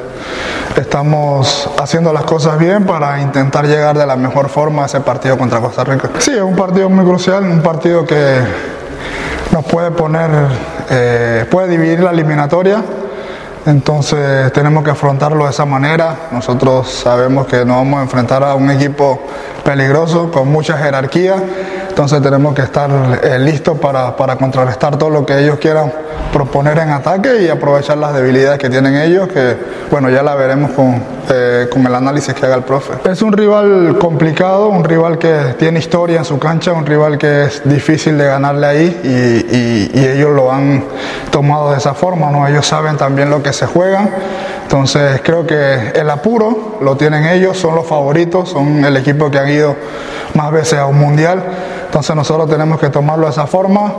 estamos haciendo las cosas bien para intentar llegar de la mejor forma a ese partido contra Costa Rica. Sí, es un partido muy crucial, un partido que nos puede poner, eh, puede dividir la eliminatoria. Entonces tenemos que afrontarlo de esa manera. Nosotros sabemos que nos vamos a enfrentar a un equipo peligroso, con mucha jerarquía. Entonces tenemos que estar eh, listos para, para contrarrestar todo lo que ellos quieran proponer en ataque y aprovechar las debilidades que tienen ellos, que bueno, ya la veremos con, eh, con el análisis que haga el profe. Es un rival complicado, un rival que tiene historia en su cancha, un rival que es difícil de ganarle ahí y, ellos lo han tomado de esa forma, ¿no? ellos saben también lo que se juegan. Entonces creo que el apuro lo tienen ellos, son los favoritos, son el equipo que han ido más veces a un mundial. Entonces nosotros tenemos que tomarlo de esa forma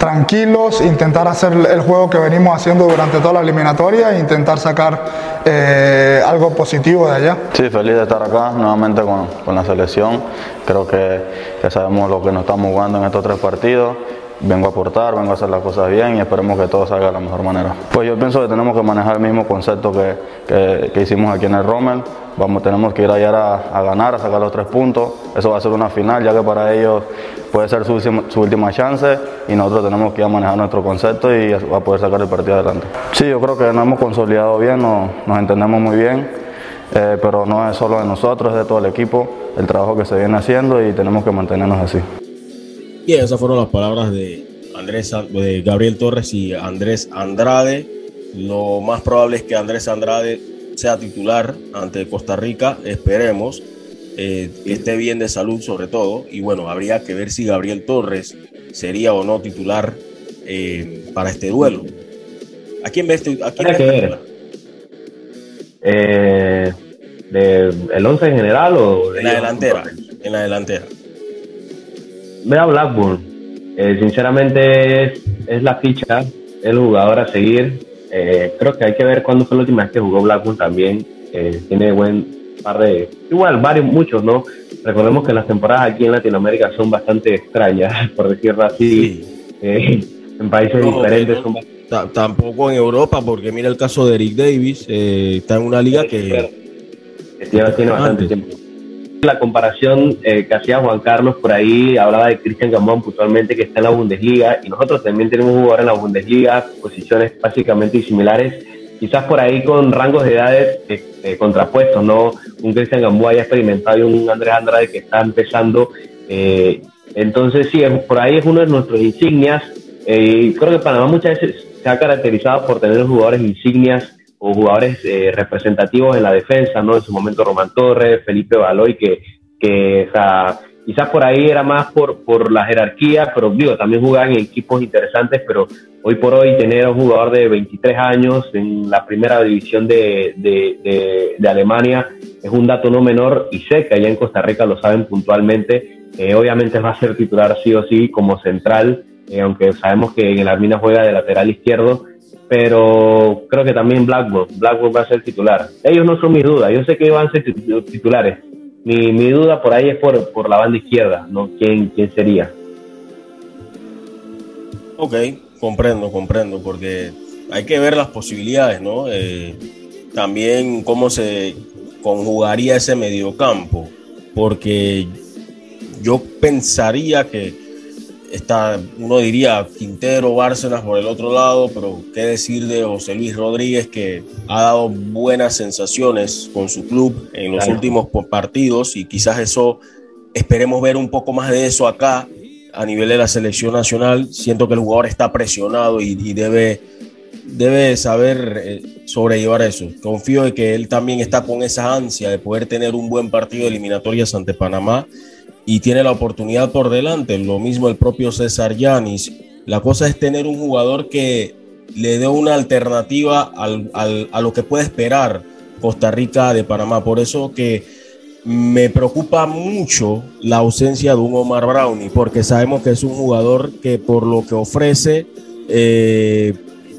tranquilos, intentar hacer el juego que venimos haciendo durante toda la eliminatoria e intentar sacar eh, algo positivo de allá. Sí, feliz de estar acá nuevamente con, con la selección. Creo que, que sabemos lo que nos estamos jugando en estos tres partidos vengo a aportar, vengo a hacer las cosas bien y esperemos que todo salga de la mejor manera. Pues yo pienso que tenemos que manejar el mismo concepto que, que, hicimos aquí en el Rommel. Vamos, tenemos que ir allá a, a, ganar, a sacar los tres puntos. Eso va a ser una final, ya que para ellos puede ser su, su, última chance y nosotros tenemos que ir a manejar nuestro concepto y a poder sacar el partido adelante. Sí, yo creo que nos hemos consolidado bien, nos, nos entendemos muy bien, eh, pero no es solo de nosotros, es de todo el equipo, el trabajo que se viene haciendo y tenemos que mantenernos así. Bien, esas fueron las palabras de Andrés, de Gabriel Torres y Andrés Andrade. Lo más probable es que Andrés Andrade sea titular ante Costa Rica, esperemos. Eh, que esté bien de salud sobre todo. Y bueno, habría que ver si Gabriel Torres sería o no titular eh, para este duelo. ¿A quién ves? ¿A quién que ver. Eh, de, ¿El 11 en general o en la delantera? En la delantera. Ve a Blackburn. Eh, sinceramente es, es, la ficha, el jugador a seguir. Eh, creo que hay que ver cuándo fue la última vez que jugó Blackburn también. Eh, tiene buen par de. Igual, varios, muchos, ¿no? Recordemos que las temporadas aquí en Latinoamérica son bastante extrañas, [LAUGHS] por decirlo así. Sí. en países no, diferentes no, son Tampoco en Europa, porque mira el caso de Eric Davis, está en una liga que. Lleva, tiene bastante tiempo la comparación eh, que hacía Juan Carlos por ahí, hablaba de Cristian Gambón puntualmente que está en la Bundesliga y nosotros también tenemos un jugador en la Bundesliga, posiciones básicamente similares, quizás por ahí con rangos de edades eh, eh, contrapuestos, ¿no? Un Cristian Gamboa ya experimentado y un Andrés Andrade que está empezando. Eh, entonces, sí, por ahí es uno de nuestros insignias. y creo que Panamá muchas veces se ha caracterizado por tener jugadores insignias o jugadores eh, representativos en la defensa, ¿no? En su momento Román Torres, Felipe Baloy, que, que o sea, quizás por ahí era más por, por la jerarquía, pero digo, también jugaban en equipos interesantes, pero hoy por hoy tener a un jugador de 23 años en la primera división de, de, de, de Alemania es un dato no menor y sé que allá en Costa Rica lo saben puntualmente. Eh, obviamente va a ser titular sí o sí como central, eh, aunque sabemos que en el Armina juega de lateral izquierdo, pero creo que también Blackburn, Blackburn va a ser titular. Ellos no son mis dudas, yo sé que van a ser titulares. Mi, mi duda por ahí es por, por la banda izquierda, ¿no? ¿Quién, quién sería? Ok, comprendo, comprendo, porque hay que ver las posibilidades, ¿no? Eh, también cómo se conjugaría ese mediocampo, porque yo pensaría que está, uno diría Quintero, Bárcenas por el otro lado, pero qué decir de José Luis Rodríguez que ha dado buenas sensaciones con su club en los últimos partidos y quizás eso esperemos ver un poco más de eso acá a nivel de la selección nacional. Siento que el jugador está presionado y, debe, debe saber eh, sobrellevar eso. Confío de que él también está con esa ansia de poder tener un buen partido de eliminatorias ante Panamá y tiene la oportunidad por delante. Lo mismo el propio César Yanis. La cosa es tener un jugador que le dé una alternativa a lo que puede esperar Costa Rica de Panamá. Por eso que me preocupa mucho la ausencia de un Omar Brownie, porque sabemos que es un jugador que por lo que ofrece, eh,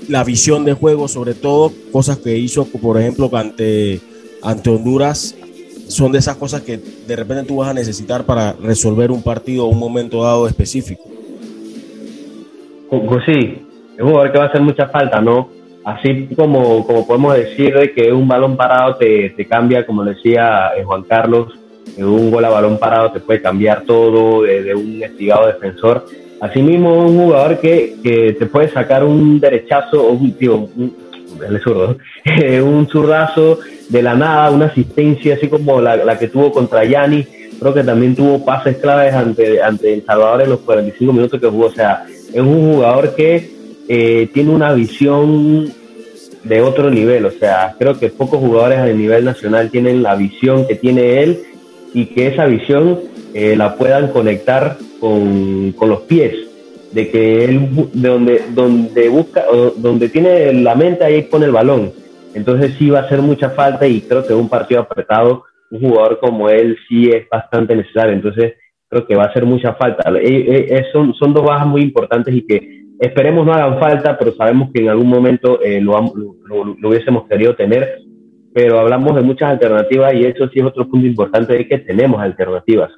la visión de juego, sobre todo, cosas que hizo, por ejemplo, ante, ante Honduras, son de esas cosas que de repente tú vas a necesitar para resolver un partido o un momento dado específico. Pues sí, es un jugador que va a hacer mucha falta, ¿no? Así como, como podemos decir que un balón parado te, te cambia, como decía eh, Juan Carlos, un gol a balón parado te puede cambiar todo de, un estigado defensor. Asimismo, un jugador que, que, te puede sacar un derechazo o un, tío, un, zurdo, [LAUGHS] un zurdazo de la nada, una asistencia así como la, que tuvo contra Yanni. Creo que también tuvo pases claves ante, ante El Salvador en los 45 minutos que jugó. O sea, es un jugador que eh, tiene una visión de otro nivel. O sea, creo que pocos jugadores a nivel nacional tienen la visión que tiene él y que esa visión eh, la puedan conectar con, con los pies de que él de donde donde busca donde tiene la mente ahí pone el balón entonces sí va a hacer mucha falta y creo que un partido apretado, un jugador como él sí es bastante necesario. Entonces creo que va a hacer mucha falta. Eh, eh, son, son dos bajas muy importantes y que esperemos no hagan falta, pero sabemos que en algún momento eh, lo, lo, hubiésemos querido tener. Pero hablamos de muchas alternativas y eso sí es otro punto importante de que tenemos alternativas.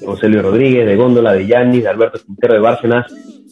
Luis Rodríguez, de Góndola, de Yanni, de Alberto Quintero, de Bárcenas.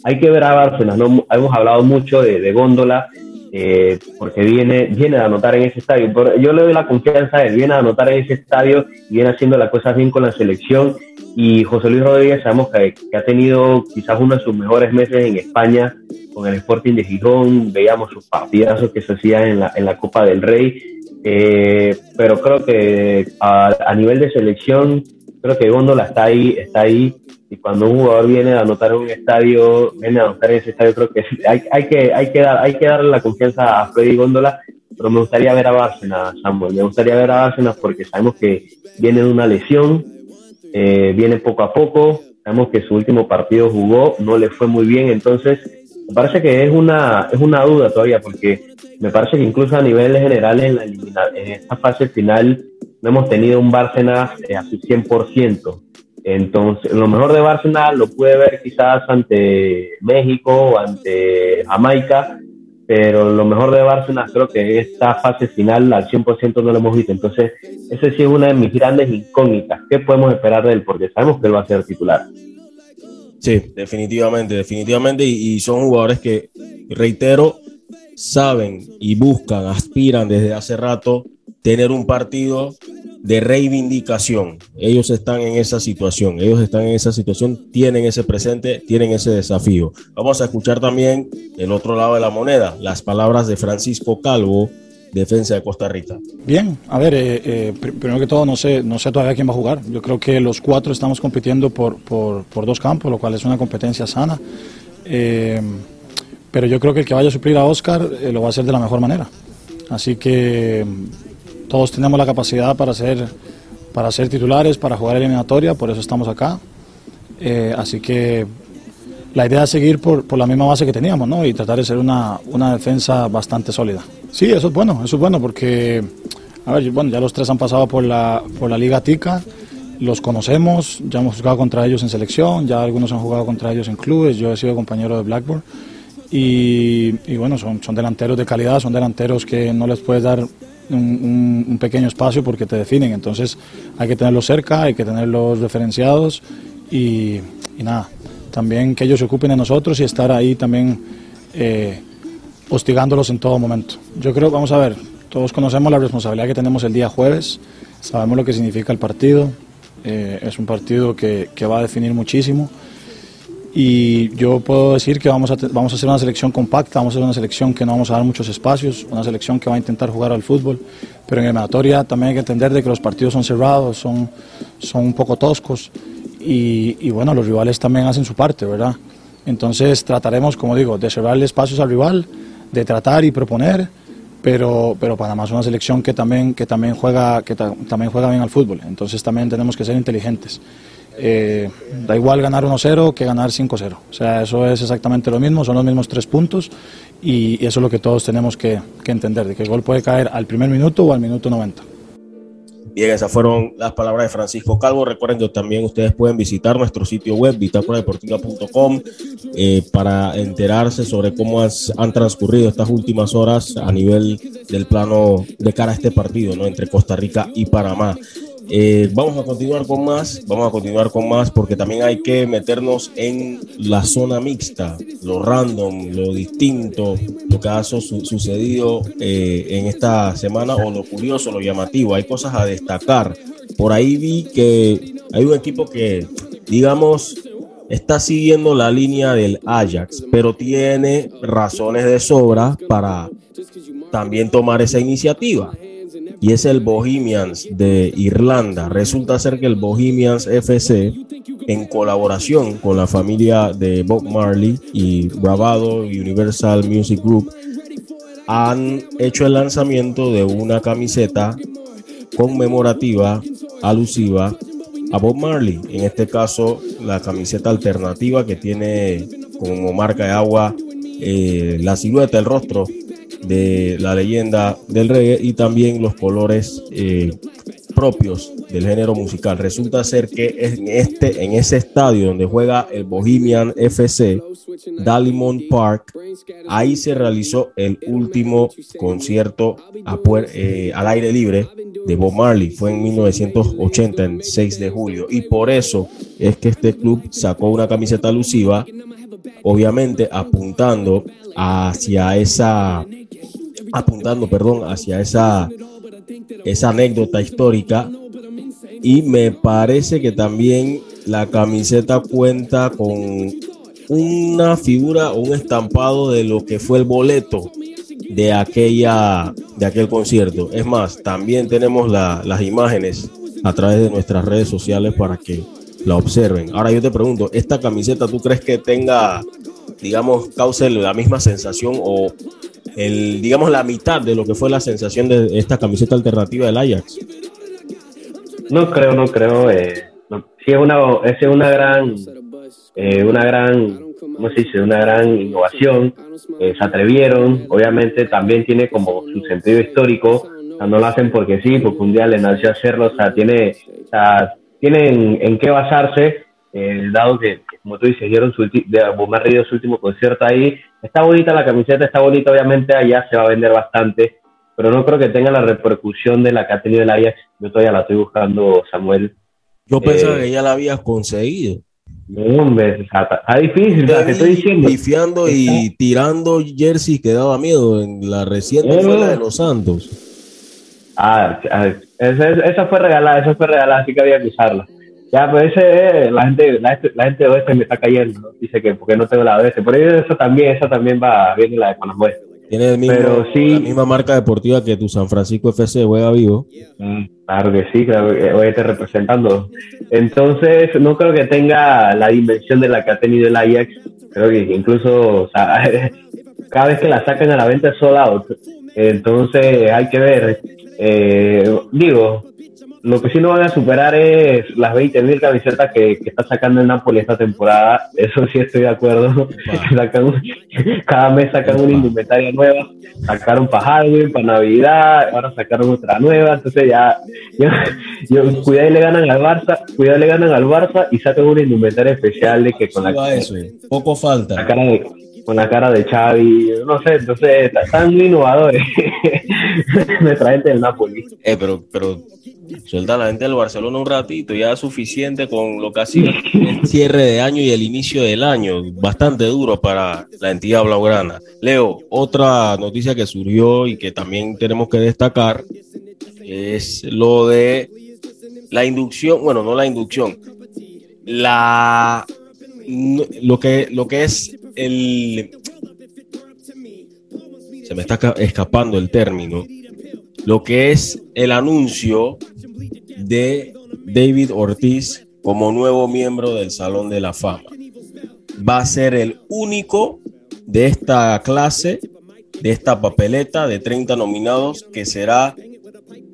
Hay que ver a Bárcenas, ¿no? hemos hablado mucho de, Góndola eh, porque viene, viene a anotar en ese estadio. Yo le doy la confianza a él, viene a anotar en ese estadio y viene haciendo las cosas bien con la selección. Y José Luis Rodríguez sabemos que, ha tenido quizás uno de sus mejores meses en España con el Sporting de Gijón, veíamos sus partidazos que se hacían en la, en la Copa del Rey. Eh, pero creo que a, nivel de selección, creo que Góndola está ahí, está ahí y cuando un jugador viene a anotar en un estadio, viene a anotar en ese estadio, creo que [LAUGHS] hay, hay que hay que dar, hay que darle la confianza a Freddy Góndola, pero me gustaría ver a Bárcenas, Samuel, me gustaría ver a Bárcenas porque sabemos que viene de una lesión, eh, viene poco a poco, sabemos que su último partido jugó, no le fue muy bien, entonces me parece que es una, es una duda todavía, porque me parece que incluso a niveles generales en, en esta fase final no hemos tenido un Bárcenas a su 100%. Entonces, lo mejor de Barcelona lo puede ver quizás ante México o ante Jamaica, pero lo mejor de Barcelona creo que esta fase final al 100% no lo hemos visto. Entonces, esa sí es una de mis grandes incógnitas. ¿Qué podemos esperar de él? Porque sabemos que él va a ser titular. Sí, definitivamente, definitivamente. y son jugadores que, reitero, saben y buscan, aspiran desde hace rato tener un partido de reivindicación. Ellos están en esa situación, ellos están en esa situación, tienen ese presente, tienen ese desafío. Vamos a escuchar también el otro lado de la moneda, las palabras de Francisco Calvo, defensa de Costa Rica. Bien, a ver, eh, eh, primero que todo no sé, no sé todavía quién va a jugar. Yo creo que los cuatro estamos compitiendo por, por, por dos campos, lo cual es una competencia sana. Eh, pero yo creo que el que vaya a suplir a Oscar lo va a hacer de la mejor manera. Así que todos tenemos la capacidad para ser, para ser titulares, para jugar eliminatoria, por eso estamos acá. Eh, así que la idea es seguir por, por, la misma base que teníamos ¿no? y tratar de ser una, una, defensa bastante sólida. Sí, eso es bueno, eso es bueno porque, a ver, bueno, ya los tres han pasado por la, por la Liga Tica, los conocemos, ya hemos jugado contra ellos en selección, ya algunos han jugado contra ellos en clubes, yo he sido compañero de Blackburn. Y, y bueno, son, son delanteros de calidad, son delanteros que no les puedes dar un, pequeño espacio porque te definen. Entonces hay que tenerlos cerca, hay que tenerlos referenciados y, nada, también que ellos se ocupen de nosotros y estar ahí también eh, hostigándolos en todo momento. Yo creo, vamos a ver, todos conocemos la responsabilidad que tenemos el día jueves, sabemos lo que significa el partido, eh, es un partido que, que, va a definir muchísimo y yo puedo decir que vamos a, vamos a hacer una selección compacta, vamos a hacer una selección que no vamos a dar muchos espacios, una selección que va a intentar jugar al fútbol, pero en eliminatoria también hay que entender de que los partidos son cerrados, son, son un poco toscos y, y bueno, los rivales también hacen su parte, ¿verdad? Entonces trataremos, como digo, de cerrarle espacios al rival, de tratar y proponer, pero, pero Panamá es una selección que también, que también, juega, que también juega bien al fútbol, entonces también tenemos que ser inteligentes. Eh, da igual ganar 1-0 que ganar 5-0, o sea, eso es exactamente lo mismo, son los mismos tres puntos y, eso es lo que todos tenemos que, que entender, de que el gol puede caer al primer minuto o al minuto 90. Bien, esas fueron las palabras de Francisco Calvo. Recuerden que también ustedes pueden visitar nuestro sitio web, bitácoradeportiva.com, eh, para enterarse sobre cómo han transcurrido estas últimas horas a nivel del plano de cara a este partido, ¿no? Entre Costa Rica y Panamá. Eh, vamos a continuar con más, vamos a continuar con más porque también hay que meternos en la zona mixta, lo random, lo distinto, lo que ha su sucedido eh, en esta semana o lo curioso, lo llamativo. Hay cosas a destacar. Por ahí vi que hay un equipo que, digamos, está siguiendo la línea del Ajax, pero tiene razones de sobra para también tomar esa iniciativa y es el Bohemians de Irlanda. Resulta ser que el Bohemians FC, en colaboración con la familia de Bob Marley y Bravado Universal Music Group, han hecho el lanzamiento de una camiseta conmemorativa, alusiva a Bob Marley. En este caso, la camiseta alternativa que tiene como marca de agua eh, la silueta, el rostro de la leyenda del reggae y también los colores eh, propios del género musical. Resulta ser que en este, en ese estadio donde juega el Bohemian FC, Dalymount Park, ahí se realizó el último concierto eh, al aire libre de Bob Marley. Fue en 1980, el 6 de julio. Y por eso es que este club sacó una camiseta alusiva, obviamente apuntando hacia esa apuntando, perdón, hacia esa, esa anécdota histórica. Y me parece que también la camiseta cuenta con una figura o un estampado de lo que fue el boleto de aquella de aquel concierto. Es más, también tenemos las imágenes a través de nuestras redes sociales para que la observen. Ahora yo te pregunto, ¿esta camiseta tú crees que tenga, digamos, cause la misma sensación o el, digamos, la mitad de lo que fue la sensación de esta camiseta alternativa del Ajax. No creo, no creo. Eh, Sí, es una, es una gran, eh, una gran, ¿cómo se dice? Una gran innovación. Eh, se atrevieron, obviamente también tiene como su sentido histórico. no lo hacen porque sí, porque un día le nació hacerlo. O sea, tiene, o sea, tienen en qué basarse eh, dado que, como tú dices, dieron su, de, dio su último concierto ahí. Está bonita la camiseta, está bonita, obviamente allá se va a vender bastante, pero no creo que tenga la repercusión de la que ha tenido el Ajax. Yo todavía la estoy buscando, Samuel. Yo pensaba eh, que ya la habías conseguido. No, hombre, está, difícil, te estoy diciendo. Pifiando y tirando jersey que daba miedo. En la reciente la de los Santos. Ah, ah esa, esa, fue regalada, esa fue regalada, así que había que usarla. Ya, pues ese, la gente, la, la gente de oeste me está cayendo, dice que porque no tengo la oeste. Por eso eso también, eso también va bien la de Panamá Tiene el mismo, la misma marca deportiva que tu San Francisco FC juega vivo. Mm, claro que sí, claro que voy a estar representando. Entonces, no creo que tenga la dimensión de la que ha tenido el Ajax. Creo que incluso, o sea, [LAUGHS] cada vez que la sacan a la venta es sold out. Entonces, hay que ver. Eh, digo, lo que sí no van a superar es las 20.000 camisetas que, que, está sacando el Napoli esta temporada. [LAUGHS] Eso sí estoy de acuerdo. [LAUGHS] cada mes sacan una indumentaria nueva. Sacaron para Halloween, para Navidad, ahora sacaron otra nueva. Entonces ya, yo, cuidado y le ganan al Barça, cuidado le ganan al Barça y sacan una indumentaria especial de que con la eso, poco falta. La cara de, con la cara de Xavi, no sé, entonces están muy innovadores [LAUGHS] nuestra gente del Napoli. Eh, pero, pero Suelta a la gente del Barcelona un ratito, ya es suficiente con lo que ha sido [LAUGHS] el cierre de año y el inicio del año. Bastante duro para la entidad blaugrana. Leo, otra noticia que surgió y que también tenemos que destacar es lo de la inducción, bueno, no la inducción, la lo que lo que es el se me está escapando el término, lo que es el anuncio de David Ortiz como nuevo miembro del Salón de la Fama. Va a ser el único de esta clase, de esta papeleta de 30 nominados que será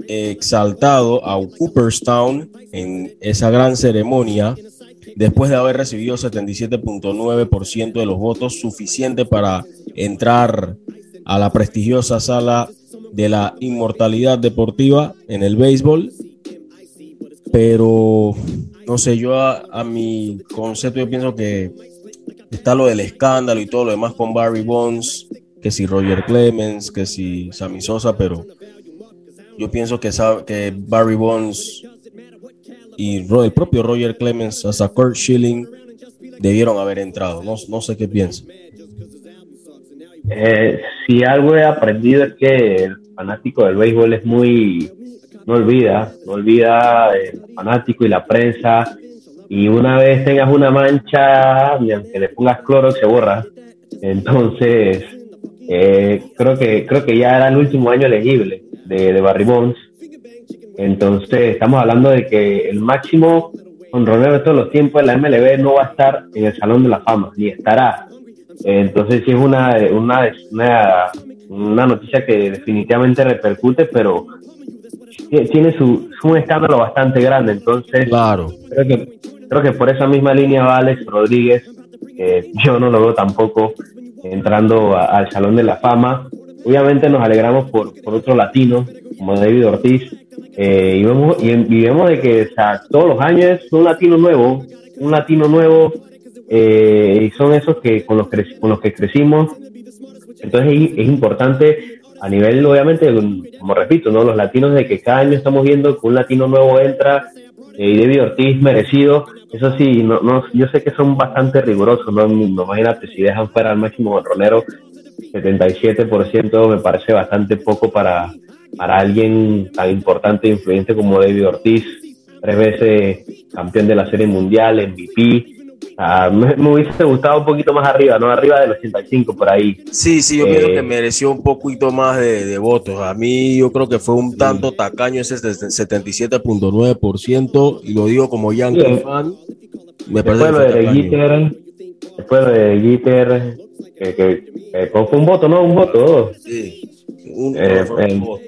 exaltado a Cooperstown en esa gran ceremonia después de haber recibido 77.9% de los votos suficiente para entrar a la prestigiosa sala de la inmortalidad deportiva en el béisbol. Pero, no sé, yo a, mi concepto yo pienso que está lo del escándalo y todo lo demás con Barry Bonds, que si Roger Clemens, que si Sammy Sosa, pero yo pienso que, que Barry Bonds y el propio Roger Clemens, hasta Kurt Schilling, debieron haber entrado. No, no sé qué piensa. Eh, si algo he aprendido es que el fanático del béisbol es muy, no olvida, no olvida el fanático y la prensa. Y una vez tengas una mancha, aunque le pongas cloro, se borra. Entonces, eh, creo que creo que ya era el último año elegible de, de Barry Bonds. Entonces, estamos hablando de que el máximo honronero de todos los tiempos de la MLB no va a estar en el Salón de la Fama, ni estará. Entonces, sí es una, una, una, noticia que definitivamente repercute, pero tiene su, un escándalo bastante grande. Entonces, claro. creo, que, creo que por esa misma línea va Alex Rodríguez. yo no lo veo tampoco entrando al Salón de la Fama. Obviamente nos alegramos por, por otro latino, como David Ortiz, eh, y, vemos, y, vemos de que todos los años es un latino nuevo, un latino nuevo, eh, y son esos que con los, con los que crecimos. Entonces es, importante a nivel, obviamente, como repito, ¿no? los latinos de que cada año estamos viendo que un latino nuevo entra eh, y David Ortiz merecido. Eso sí, no, no, yo sé que son bastante rigurosos, ¿no? Imagínate si dejan fuera al máximo ronero, 77% me parece bastante poco para, para alguien tan importante e influyente como David Ortiz, tres veces campeón de la Serie Mundial, MVP. Me, hubiese gustado un poquito más arriba, no arriba del 85 por ahí. Sí, sí, yo creo que eh, mereció un poquito más de, votos. A mí yo creo que fue un tanto tacaño ese 77.9% y lo digo como Yankee fan. Me después lo de Gitter, después de Gitter, que, que, fue un voto, ¿no? Un voto. Sí, un, eh, voto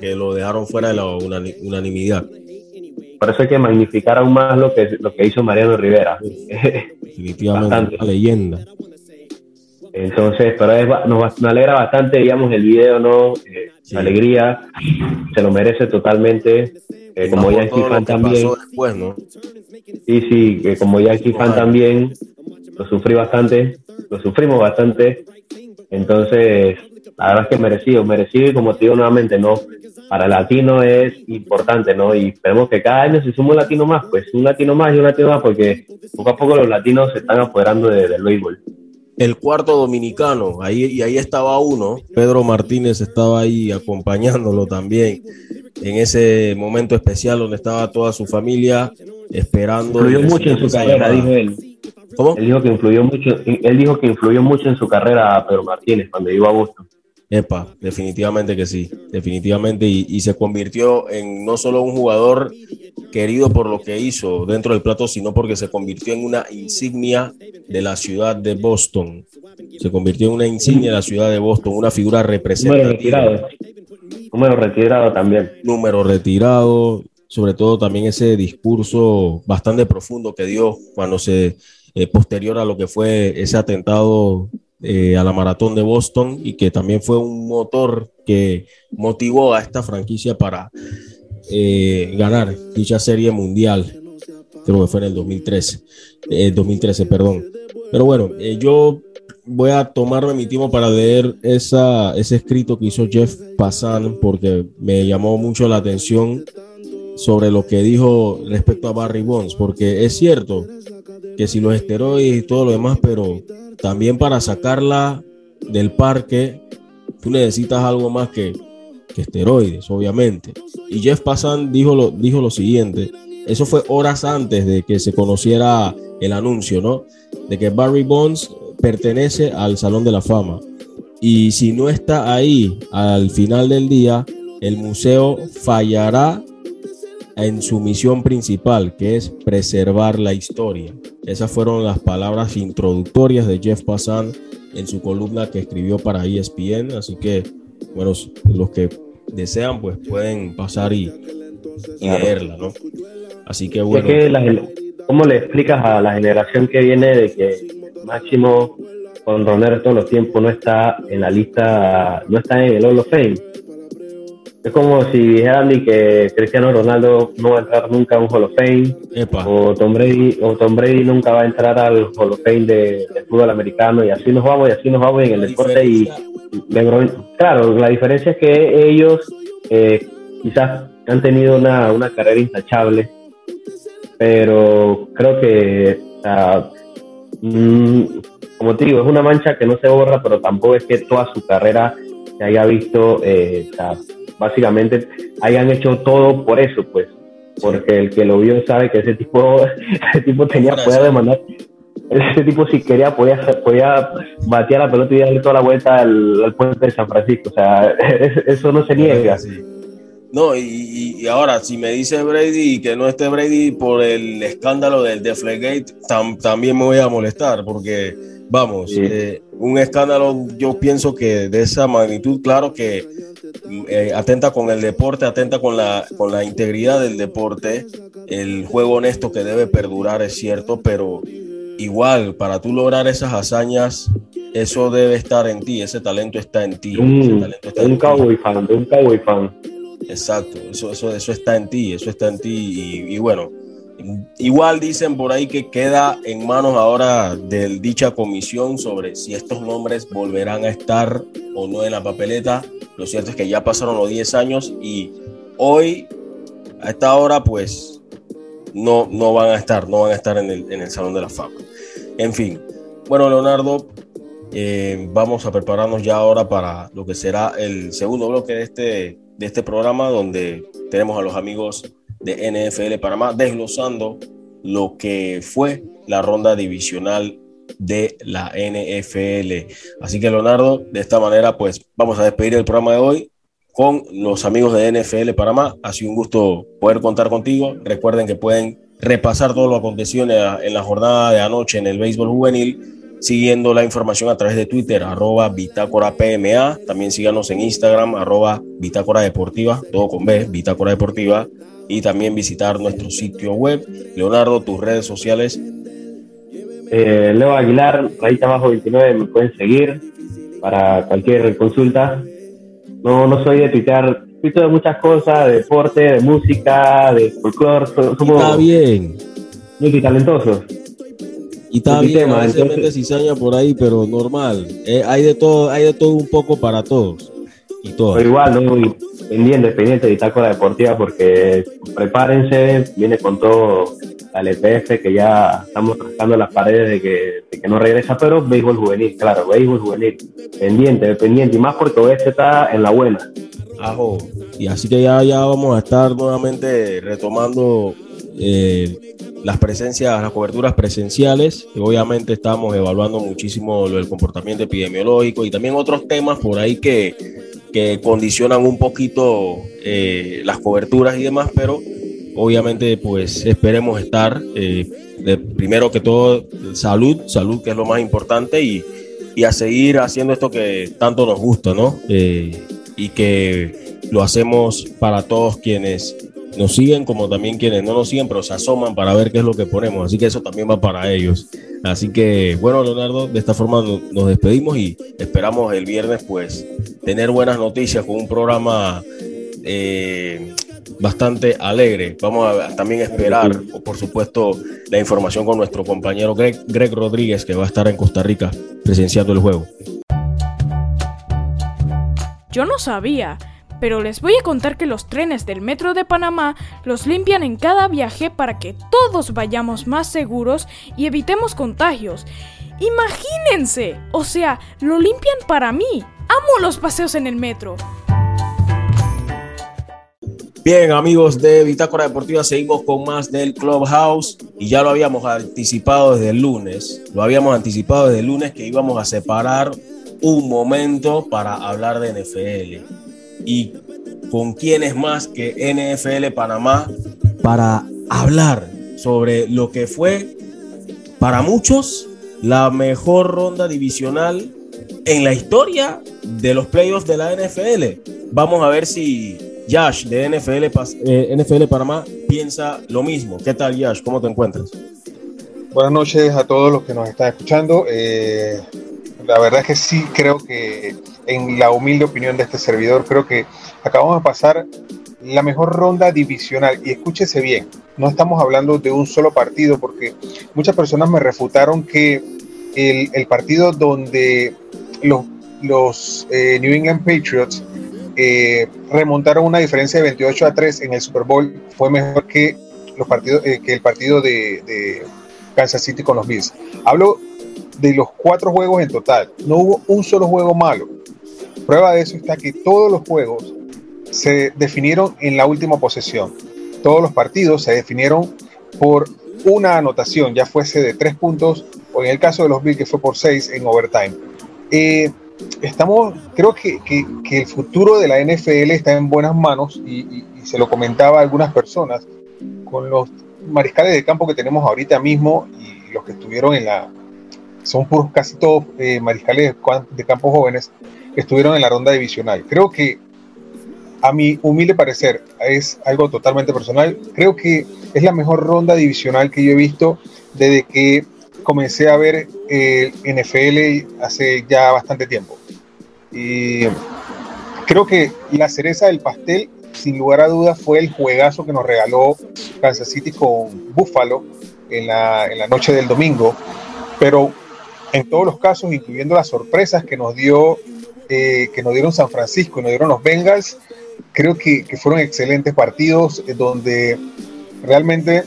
que lo dejaron fuera de la unanimidad. Por eso hay que magnificar aún más lo que, lo que hizo Mariano Rivera. Definitivamente una leyenda. Entonces, pero nos, alegra bastante, digamos, el video, ¿no? Eh, alegría, se lo merece totalmente. Eh, como Yankee fan también. Después, ¿no? Sí, sí, que como Yankee fan también, lo sufrí bastante, lo sufrimos bastante. Entonces, la verdad es que merecido, merecido y como te digo nuevamente, no, para el latino es importante, ¿no? Y esperemos que cada año se sume un latino más, pues un latino más y un latino más, porque poco a poco los latinos se están apoderando del béisbol. El cuarto dominicano, ahí, y ahí estaba uno, Pedro Martínez estaba ahí acompañándolo también en ese momento especial donde estaba toda su familia esperando. Influyó mucho en su carrera, dijo él. ¿Cómo? Él dijo que influyó mucho, él dijo que influyó mucho en su carrera Pedro Martínez cuando iba a Boston. Epa, definitivamente que sí, definitivamente. Y, se convirtió en no solo un jugador querido por lo que hizo dentro del plato, sino porque se convirtió en una insignia de la ciudad de Boston. Se convirtió en una insignia de la ciudad de Boston, una figura representativa. Número retirado. Número retirado también. Número retirado, sobre todo también ese discurso bastante profundo que dio cuando se, eh, posterior a lo que fue ese atentado eh, a la maratón de Boston y que también fue un motor que motivó a esta franquicia para eh, ganar dicha serie mundial. Creo que fue en el 2013, 2013, eh, perdón. Pero bueno, yo voy a tomarme mi tiempo para leer esa, ese escrito que hizo Jeff Passan porque me llamó mucho la atención sobre lo que dijo respecto a Barry Bonds, porque es cierto que si los esteroides y todo lo demás, pero también para sacarla del parque, tú necesitas algo más que, que esteroides, obviamente. Y Jeff Passan dijo lo, dijo lo siguiente, eso fue horas antes de que se conociera el anuncio, ¿no? De que Barry Bonds pertenece al Salón de la Fama. Y si no está ahí al final del día, el museo fallará en su misión principal, que es preservar la historia. Esas fueron las palabras introductorias de Jeff Passan en su columna que escribió para ESPN. Así que, bueno, los que desean, pues pueden pasar y, leerla, ¿no? Así que bueno. ¿Cómo le explicas a la generación que viene de que Máximo con Ronero todos los tiempos no está en la lista, no está en el Hall of Fame? Es como si dijeran que Cristiano Ronaldo no va a entrar nunca a un Hall of Fame, o Tom Brady, o Tom Brady nunca va a entrar al Hall of Fame de, fútbol americano, y así nos vamos, y así nos vamos en el deporte. Y claro, la diferencia es que ellos eh, quizás han tenido una, una carrera intachable, pero creo que, mm, como te digo, es una mancha que no se borra, pero tampoco es que toda su carrera se haya visto. Eh, básicamente hayan hecho todo por eso, pues, porque el que lo vio sabe que ese tipo, [LAUGHS] ese tipo tenía poder de mandar, ese tipo si quería podía, podía batear la pelota y darle toda la vuelta al, puente de San Francisco, o sea, [LAUGHS] eso no se niega. No, y, ahora, si me dice Brady que no esté Brady por el escándalo del Deflegate, también me voy a molestar, porque, vamos, eh, un escándalo, yo pienso que de esa magnitud, claro que eh, atenta con el deporte, atenta con la, con la integridad del deporte, el juego honesto que debe perdurar, es cierto, pero igual, para tú lograr esas hazañas, eso debe estar en ti, ese talento está en ti. un cowboy fan, un cowboy fan. Exacto, eso, eso, eso está en ti, eso está en ti y bueno, Igual dicen por ahí que queda en manos ahora de dicha comisión sobre si estos nombres volverán a estar o no en la papeleta. Lo cierto es que ya pasaron los 10 años y hoy, a esta hora, pues no, no van a estar, no van a estar en el, Salón de la Fama. En fin, bueno, Leonardo, eh, vamos a prepararnos ya ahora para lo que será el segundo bloque de este, de este programa, donde tenemos a los amigos de NFL Panamá, desglosando lo que fue la ronda divisional de la NFL. Así que Leonardo, de esta manera pues vamos a despedir el programa de hoy con los amigos de NFL Panamá. Ha sido un gusto poder contar contigo. Recuerden que pueden repasar todo lo acontecido en la, jornada de anoche en el béisbol juvenil siguiendo la información a través de Twitter, arroba Bitácora PMA. También síganos en Instagram, arroba Bitácora Deportiva, todo con B, Bitácora Deportiva y también visitar nuestro sitio web. Leonardo, tus redes sociales. Eh, Leo Aguilar, rayita abajo 29, me pueden seguir para cualquier consulta. No, no soy de tuitear, tuito de muchas cosas, de deporte, de música, de folclore. Somos está bien. Muy talentosos. Y está bien, a veces cizaña por ahí, pero normal. Eh, hay de todo, hay de todo un poco para todos. Y todo. Pero igual, ¿no? pendiente, pendiente de la Deportiva porque prepárense, viene con todo la LPF que ya estamos rascando las paredes de que, no regresa, pero béisbol juvenil, claro, béisbol juvenil, pendiente, pendiente, y más porque oeste está en la buena. Ajo. Y así que ya, ya vamos a estar nuevamente retomando eh, las presencias, las coberturas presenciales. Y obviamente estamos evaluando muchísimo lo del comportamiento epidemiológico y también otros temas por ahí que que condicionan un poquito eh, las coberturas y demás, pero obviamente pues esperemos estar, eh, primero que todo, salud, salud que es lo más importante y, y, a seguir haciendo esto que tanto nos gusta, ¿no? Eh, y que lo hacemos para todos quienes nos siguen como también quienes no nos siguen, pero se asoman para ver qué es lo que ponemos. Así que eso también va para ellos. Así que, bueno, Leonardo, de esta forma nos despedimos y esperamos el viernes, pues, tener buenas noticias con un programa eh, bastante alegre. Vamos a también esperar, por supuesto, la información con nuestro compañero Greg, Greg Rodríguez, que va a estar en Costa Rica presenciando el juego. Yo no sabía pero les voy a contar que los trenes del Metro de Panamá los limpian en cada viaje para que todos vayamos más seguros y evitemos contagios. Imagínense, o sea, lo limpian para mí. Amo los paseos en el metro. Bien, amigos de Bitácora Deportiva, seguimos con más del Clubhouse y ya lo habíamos anticipado desde el lunes. Lo habíamos anticipado desde el lunes que íbamos a separar un momento para hablar de NFL. ¿Y con quién es más que NFL Panamá para hablar sobre lo que fue para muchos la mejor ronda divisional en la historia de los playoffs de la NFL? Vamos a ver si Yash de NFL, eh, NFL Panamá piensa lo mismo. ¿Qué tal, Yash? ¿Cómo te encuentras? Buenas noches a todos los que nos están escuchando. Eh, la verdad es que sí creo que, en la humilde opinión de este servidor, creo que acabamos de pasar la mejor ronda divisional. Y escúchese bien, no estamos hablando de un solo partido, porque muchas personas me refutaron que el, partido donde los, eh, New England Patriots eh, remontaron una diferencia de 28 a 3 en el Super Bowl fue mejor que, los partidos, eh, que el partido de, de, Kansas City con los Bills. Hablo de los cuatro juegos en total. No hubo un solo juego malo. Prueba de eso está que todos los juegos se definieron en la última posesión. Todos los partidos se definieron por una anotación, ya fuese de tres puntos o en el caso de los Bills que fue por seis en overtime. Eh, estamos, creo que, el futuro de la NFL está en buenas manos y, se lo comentaba a algunas personas con los mariscales de campo que tenemos ahorita mismo y los que estuvieron en la, son puros casi todos eh, mariscales de campo jóvenes estuvieron en la ronda divisional. Creo que a mi humilde parecer es algo totalmente personal. Creo que es la mejor ronda divisional que yo he visto desde que comencé a ver el NFL hace ya bastante tiempo. Y creo que la cereza del pastel, sin lugar a dudas, fue el juegazo que nos regaló Kansas City con Buffalo en la, en la noche del domingo. Pero en todos los casos, incluyendo las sorpresas que nos dio eh, que nos dieron San Francisco y nos dieron los Bengals, creo que, fueron excelentes partidos eh, donde realmente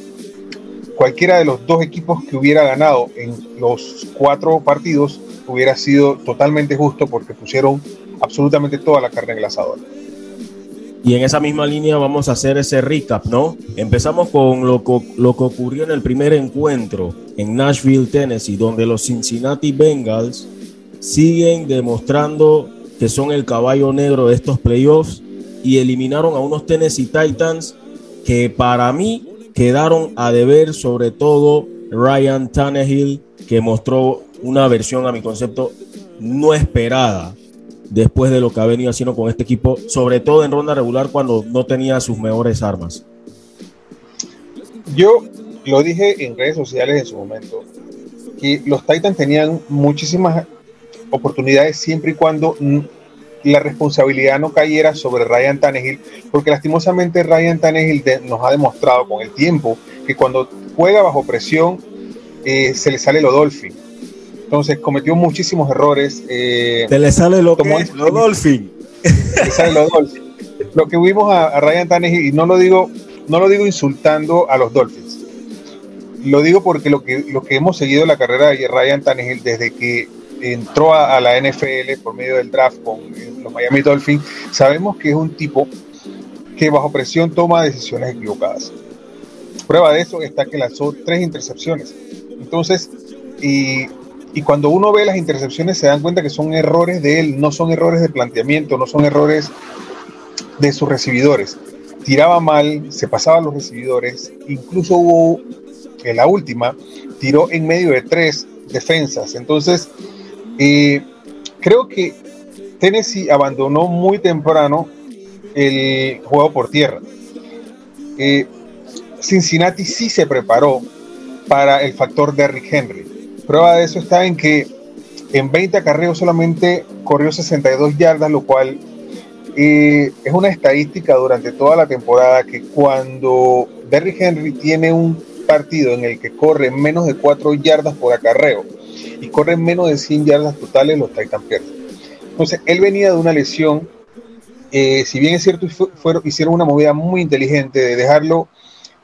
cualquiera de los dos equipos que hubiera ganado en los cuatro partidos hubiera sido totalmente justo porque pusieron absolutamente toda la carne en el asador. Y en esa misma línea vamos a hacer ese recap, ¿no? Empezamos con lo, lo que ocurrió en el primer encuentro en Nashville, Tennessee, donde los Cincinnati Bengals siguen demostrando que son el caballo negro de estos playoffs y eliminaron a unos Tennessee Titans que para mí quedaron a deber, sobre todo Ryan Tannehill, que mostró una versión a mi concepto no esperada después de lo que ha venido haciendo con este equipo, sobre todo en ronda regular cuando no tenía sus mejores armas. Yo lo dije en redes sociales en su momento, que los Titans tenían muchísimas oportunidades siempre y cuando la responsabilidad no cayera sobre Ryan Tannehill, porque lastimosamente Ryan Tannehill nos ha demostrado con el tiempo que cuando juega bajo presión eh, se le sale lo Dolphin. Entonces cometió muchísimos errores. Eh, se le sale lo, como lo Dolphin. Se sale lo Dolphin. Lo que vimos a, Ryan Tannehill, y no lo digo, no lo digo insultando a los Dolphins. Lo digo porque lo que, hemos seguido la carrera de Ryan Tannehill desde que entró a, la NFL por medio del draft con los Miami Dolphins, sabemos que es un tipo que bajo presión toma decisiones equivocadas. Prueba de eso está que lanzó tres intercepciones. Entonces, y, y cuando uno ve las intercepciones se dan cuenta que son errores de él, no son errores de planteamiento, no son errores de sus recibidores. Tiraba mal, se pasaba a los recibidores, incluso hubo en la última, tiró en medio de tres defensas. Entonces, y creo que Tennessee abandonó muy temprano el juego por tierra. Cincinnati sí se preparó para el factor Derrick Henry. Prueba de eso está en que en 20 acarreos solamente corrió 62 yardas, lo cual eh, es una estadística durante toda la temporada que cuando Derrick Henry tiene un partido en el que corre menos de 4 yardas por acarreo, y corren menos de 100 yardas totales, los Titans pierden. Entonces, él venía de una lesión eh, si bien es cierto, hicieron una movida muy inteligente de dejarlo,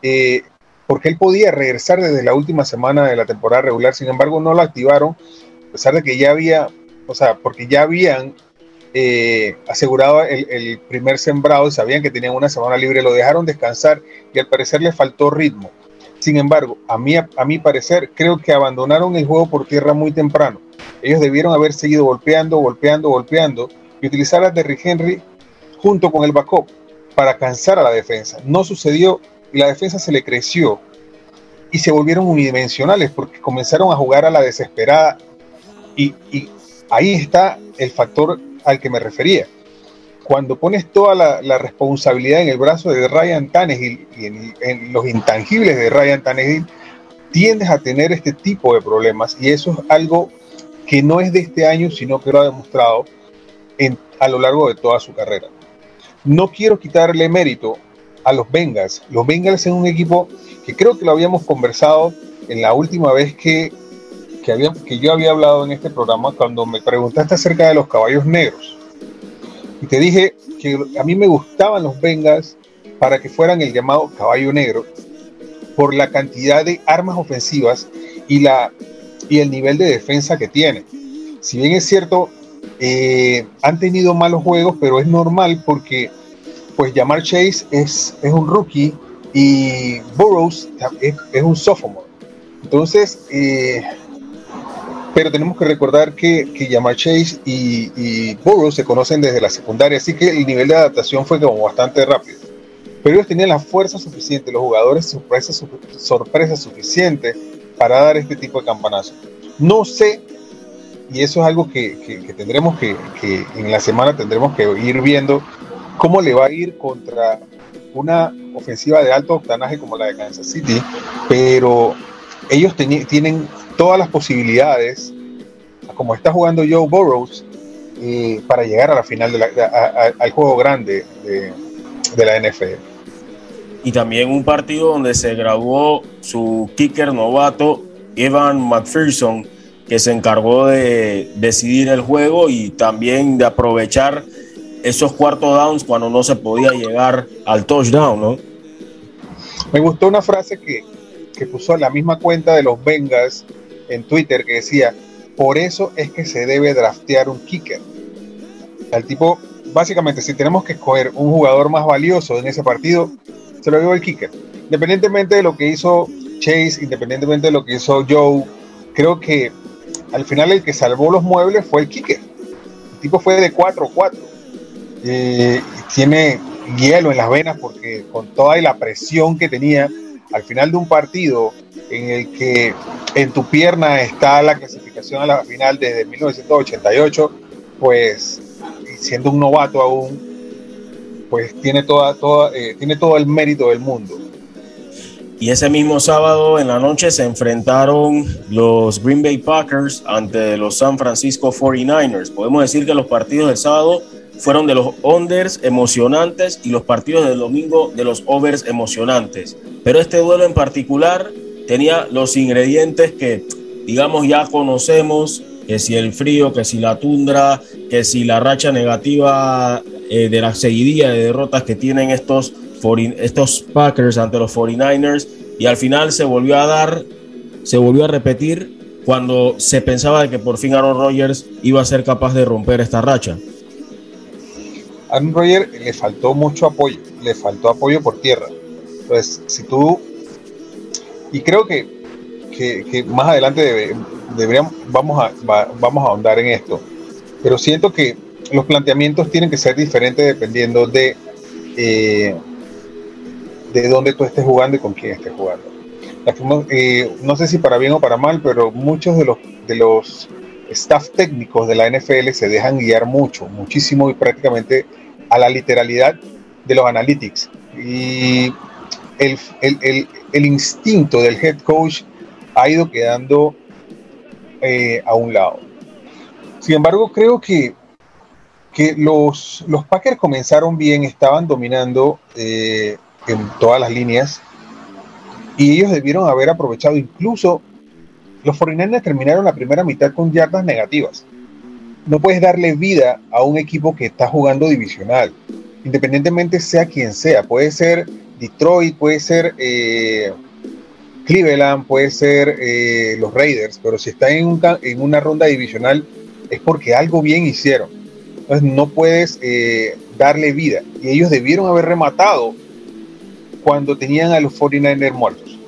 eh, porque él podía regresar desde la última semana de la temporada regular, sin embargo no lo activaron, a pesar de que ya había, o sea, porque ya habían eh, asegurado el, primer sembrado y sabían que tenían una semana libre, lo dejaron descansar y al parecer le faltó ritmo. Sin embargo, a mí, a mi parecer, creo que abandonaron el juego por tierra muy temprano. Ellos debieron haber seguido golpeando, golpeando, golpeando y utilizar a Derrick Henry junto con el backup para cansar a la defensa. No sucedió y la defensa se le creció y se volvieron unidimensionales porque comenzaron a jugar a la desesperada y, ahí está el factor al que me refería. Cuando pones toda la, responsabilidad en el brazo de Ryan Tannehill y en, en, los intangibles de Ryan Tannehill, tiendes a tener este tipo de problemas y eso es algo que no es de este año, sino que lo ha demostrado en, a lo largo de toda su carrera. No quiero quitarle mérito a los Bengals. Los Bengals es un equipo que creo que lo habíamos conversado en la última vez que, que, había, que yo había hablado en este programa cuando me preguntaste acerca de los caballos negros. Y te dije que a mí me gustaban los Bengals para que fueran el llamado caballo negro por la cantidad de armas ofensivas y, la, y el nivel de defensa que tiene. Si bien es cierto, eh, han tenido malos juegos, pero es normal porque pues Jamar Chase es, es un rookie y Burroughs es, un sophomore. Entonces, eh, pero tenemos que recordar que, que Jamar Chase y, y, se conocen desde la secundaria, así que el nivel de adaptación fue como bastante rápido. Pero ellos tenían la fuerza suficiente, los jugadores sorpresa, sorpresa suficiente para dar este tipo de campanazos. No sé y eso es algo que, tendremos que, que, en la semana tendremos que ir viendo cómo le va a ir contra una ofensiva de alto octanaje como la de Kansas City, pero ellos tienen todas las posibilidades, como está jugando Joe Burrows, eh, para llegar a la final de al juego grande de, de la NFL. Y también un partido donde se graduó su kicker novato, Evan McPherson, que se encargó de decidir el juego y también de aprovechar esos cuartos downs cuando no se podía llegar al touchdown, ¿no? Me gustó una frase que, que puso la misma cuenta de los Bengals en Twitter que decía, por eso es que se debe draftear un kicker. El tipo, básicamente, si tenemos que escoger un jugador más valioso en ese partido, se lo dio el kicker. Independientemente de lo que hizo Chase, independientemente de lo que hizo Joe, creo que al final el que salvó los muebles fue el kicker. El tipo fue de 4-4. Eh, tiene hielo en las venas porque con toda la presión que tenía al final de un partido en el que en tu pierna está la clasificación a la final desde 1988, pues siendo un novato aún, pues tiene, toda, toda, eh, tiene todo el mérito del mundo. Y ese mismo sábado en la noche se enfrentaron los Green Bay Packers ante los San Francisco 49ers. Podemos decir que los partidos del sábado fueron de los unders emocionantes y los partidos del domingo de los overs emocionantes. Pero este duelo en particular tenía los ingredientes que, digamos, ya conocemos, que si el frío, que si la tundra, que si la racha negativa eh, de la seguidilla de derrotas que tienen estos estos Packers ante los 49ers y al final se volvió a dar, se volvió a repetir cuando se pensaba de que por fin Aaron Rodgers iba a ser capaz de romper esta racha. Aaron Rodgers le faltó mucho apoyo, le faltó apoyo por tierra. Entonces, si tú, y creo que, que, más adelante deberíamos, vamos a, vamos a ahondar en esto, pero siento que los planteamientos tienen que ser diferentes dependiendo de eh, de dónde tú estés jugando y con quién estés jugando. Eh, no sé si para bien o para mal, pero muchos de los, de los staff técnicos de la NFL se dejan guiar mucho, muchísimo y prácticamente a la literalidad de los analytics. Y el, el, el, instinto del head coach ha ido quedando eh, a un lado. Sin embargo, creo que, que los, los Packers comenzaron bien, estaban dominando. Eh, en todas las líneas y ellos debieron haber aprovechado incluso los 49 terminaron la primera mitad con yardas negativas. No puedes darle vida a un equipo que está jugando divisional. independientemente sea quien sea, puede ser Detroit, puede ser eh, Cleveland, puede ser eh, los Raiders, pero si está en, en, una ronda divisional es porque algo bien hicieron. Entonces no puedes eh, darle vida. Y ellos debieron haber rematado cuando tenían a los 49ers muertos.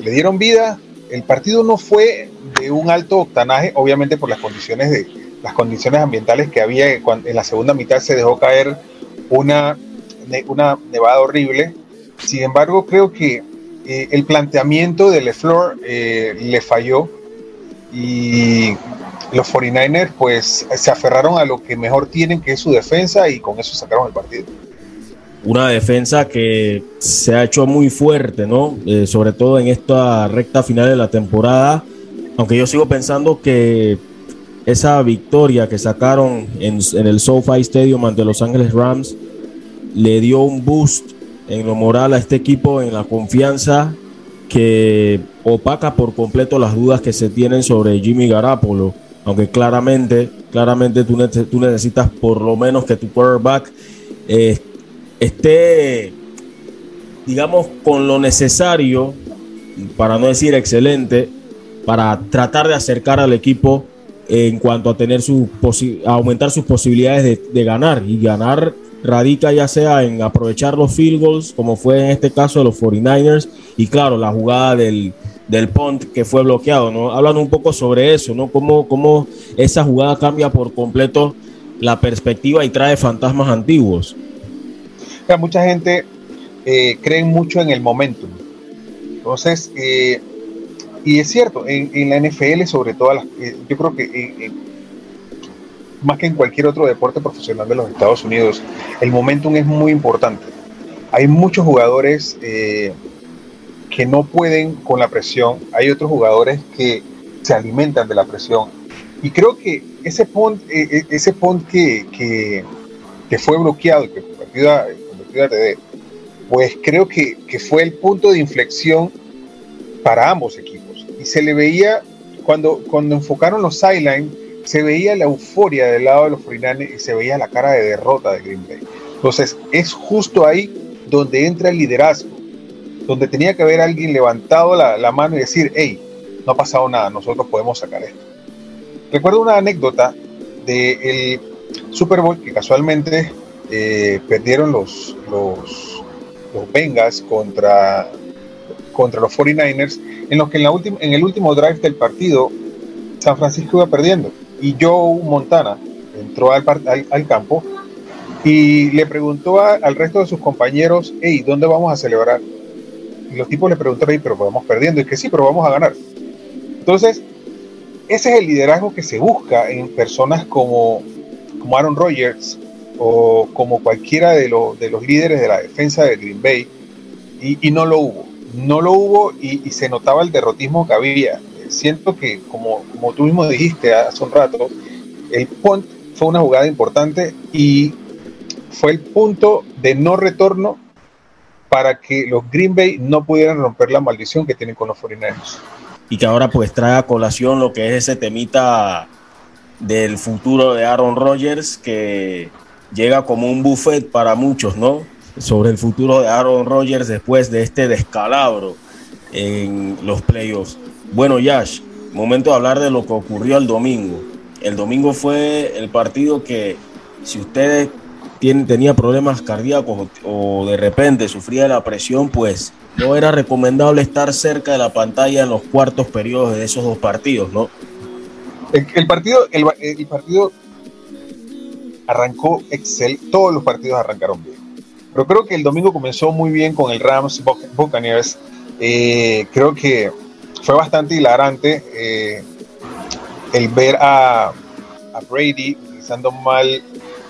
Le dieron vida. El partido no fue de un alto octanaje, obviamente por las condiciones de las condiciones ambientales que había en la segunda mitad se dejó caer una, una nevada horrible. Sin embargo, creo que eh, el planteamiento de LeFleur eh, le falló y los 49ers pues se aferraron a lo que mejor tienen, que es su defensa, y con eso sacaron el partido. Una defensa que se ha hecho muy fuerte, ¿no? Eh, sobre todo en esta recta final de la temporada. Aunque yo sigo pensando que esa victoria que sacaron en, en el SoFi Stadium ante Los Ángeles Rams le dio un boost en lo moral a este equipo, en la confianza que opaca por completo las dudas que se tienen sobre Jimmy Garapolo. Aunque claramente, claramente tú, necesitas por lo menos que tu quarterback eh, esté, digamos, con lo necesario, para no decir excelente, para tratar de acercar al equipo en cuanto a tener su aumentar sus posibilidades de, ganar y ganar radica ya sea en aprovechar los field goals, como fue en este caso de los 49ers, y claro, la jugada del, del punt que fue bloqueado, ¿no? Hablan un poco sobre eso, ¿no? Cómo, cómo esa jugada cambia por completo la perspectiva y trae fantasmas antiguos. mucha gente eh, cree mucho en el momentum. Entonces, eh, y es cierto, en, la NFL sobre todo, eh, yo creo que más que en cualquier otro deporte profesional de los Estados Unidos, el momentum es muy importante. Hay muchos jugadores eh, que no pueden con la presión, hay otros jugadores que se alimentan de la presión. Y creo que ese punt, eh, eh, ese punt que, que, fue bloqueado, que convertido a, convertido a TD, pues creo que, que fue el punto de inflexión para ambos equipos. Se le veía, cuando, cuando enfocaron los sidelines, se veía la euforia del lado de los 49 y se veía la cara de derrota de Green Bay. Entonces, es justo ahí donde entra el liderazgo, donde tenía que haber alguien levantado la, mano y decir, hey, no ha pasado nada, nosotros podemos sacar esto. Recuerdo una anécdota del Super Bowl que casualmente eh, perdieron los, los, los Bengals contra, contra los 49ers, en los que en, la en el último drive del partido San Francisco iba perdiendo y Joe Montana entró al, campo y le preguntó al resto de sus compañeros, hey, ¿dónde vamos a celebrar? Y los tipos le preguntaron, hey, pero vamos perdiendo, y que sí, pero vamos a ganar. Entonces, ese es el liderazgo que se busca en personas como, como Aaron Rodgers o como cualquiera de, de los líderes de la defensa de Green Bay, y, no lo hubo. No lo hubo y, se notaba el derrotismo que había siento que, como, como tú mismo dijiste hace un rato, el punt fue una jugada importante y fue el punto de no retorno para que los Green Bay no pudieran romper la maldición que tienen con los 49 Y que ahora pues trae a colación lo que es ese temita del futuro de Aaron Rodgers que llega como un buffet para muchos, ¿no? Sobre el futuro de Aaron Rodgers después de este descalabro en los playoffs. Bueno, Yash, momento de hablar de lo que ocurrió el domingo. El domingo fue el partido que, si ustedes tienen, tenía problemas cardíacos o de repente sufría la presión, pues no era recomendable estar cerca de la pantalla en los cuartos periodos de esos dos partidos, ¿no? El, partido, el, partido arrancó Excel, todos los partidos arrancaron bien. Pero creo que el domingo comenzó muy bien con el Rams Buccaneers. Eh, creo que fue bastante hilarante eh, el ver a, Brady utilizando mal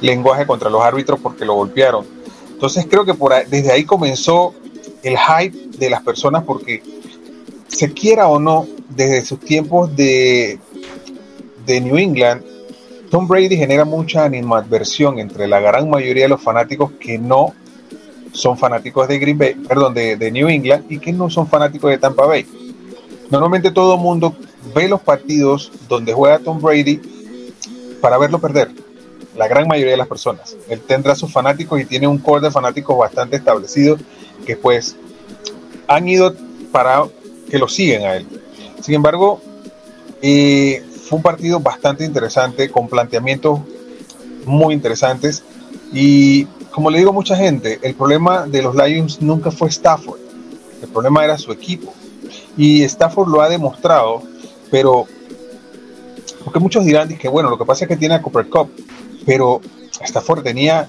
lenguaje contra los árbitros porque lo golpearon. Entonces creo que por desde ahí comenzó el hype de las personas porque se quiera o no, desde sus tiempos de, de New England, Tom Brady genera mucha animadversión entre la gran mayoría de los fanáticos que no son fanáticos de Green Bay, perdón, de, New England y que no son fanáticos de Tampa Bay. Normalmente todo el mundo ve los partidos donde juega Tom Brady para verlo perder. la gran mayoría de las personas. Él tendrá sus fanáticos y tiene un core de fanáticos bastante establecido que pues han ido para que lo siguen a él. Sin embargo, eh, fue un partido bastante interesante, con planteamientos muy interesantes. Y como le digo a mucha gente, el problema de los Lions nunca fue Stafford, el problema era su equipo. Y Stafford lo ha demostrado, pero porque muchos dirán que bueno, lo que pasa es que tiene a Cooper Cup, pero Stafford tenía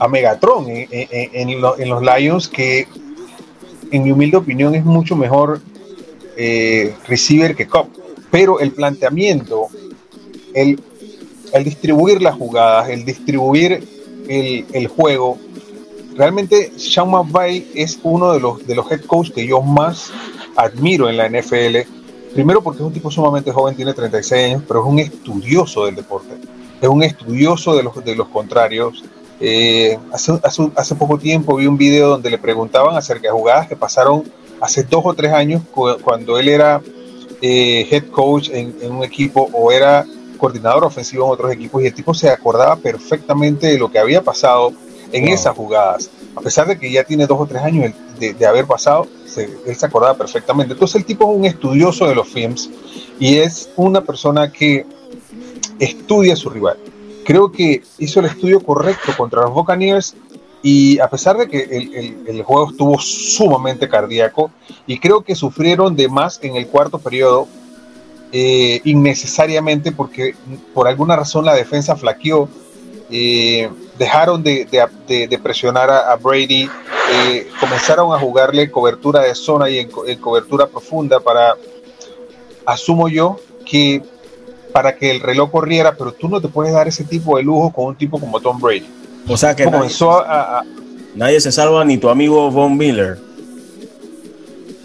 a Megatron en, los Lions, que en mi humilde opinión es mucho mejor eh, receiver que Cup. Pero el planteamiento, el, el distribuir las jugadas, el distribuir el, el juego, realmente Sean McVay es uno de los, de los head coach que yo más admiro en la NFL. Primero porque es un tipo sumamente joven, tiene 36 años, pero es un estudioso del deporte. Es un estudioso de los, de los contrarios. Eh, hace, hace, poco tiempo vi un video donde le preguntaban acerca de jugadas que pasaron hace dos o tres años cuando él era eh, head coach en, un equipo o era coordinador ofensivo en otros equipos y el tipo se acordaba perfectamente de lo que había pasado en esas jugadas. A pesar de que ya tiene dos o tres años de, haber pasado, él se acordaba perfectamente. Entonces el tipo es un estudioso de los films y es una persona que estudia a su rival. Creo que hizo el estudio correcto contra los Buccaneers y a pesar de que el, juego estuvo sumamente cardíaco y creo que sufrieron de más en el cuarto periodo eh, innecesariamente porque por alguna razón la defensa flaqueó, eh, dejaron de, presionar a, Brady, eh, comenzaron a jugarle cobertura de zona y en, cobertura profunda para, asumo yo, que para que el reloj corriera, pero tú no te puedes dar ese tipo de lujo con un tipo como Tom Brady. O sea que comenzó nadie, a, nadie se salva ni tu amigo Von Miller.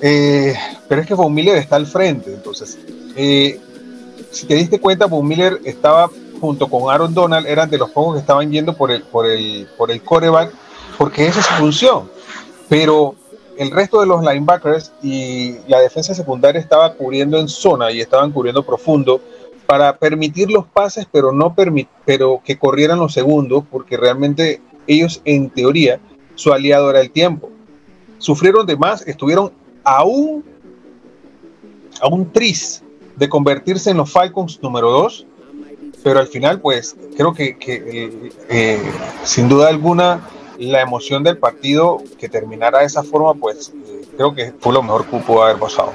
Eh, pero es que Von Miller está al frente, entonces. Eh, si te diste cuenta, Von Miller estaba junto con Aaron Donald, eran de los pocos que estaban yendo por el, por el, por el coreback, porque esa es su función. Pero el resto de los linebackers y la defensa secundaria estaba cubriendo en zona y estaban cubriendo profundo para permitir los pases, pero no pero que corrieran los segundos, porque realmente ellos, en teoría, su aliado era el tiempo. Sufrieron de más, estuvieron a un, a un tris de convertirse en los Falcons número 2, pero al final, pues, creo que, eh, eh, sin duda alguna, la emoción del partido que terminara de esa forma, pues, eh, creo que fue lo mejor que pudo haber pasado.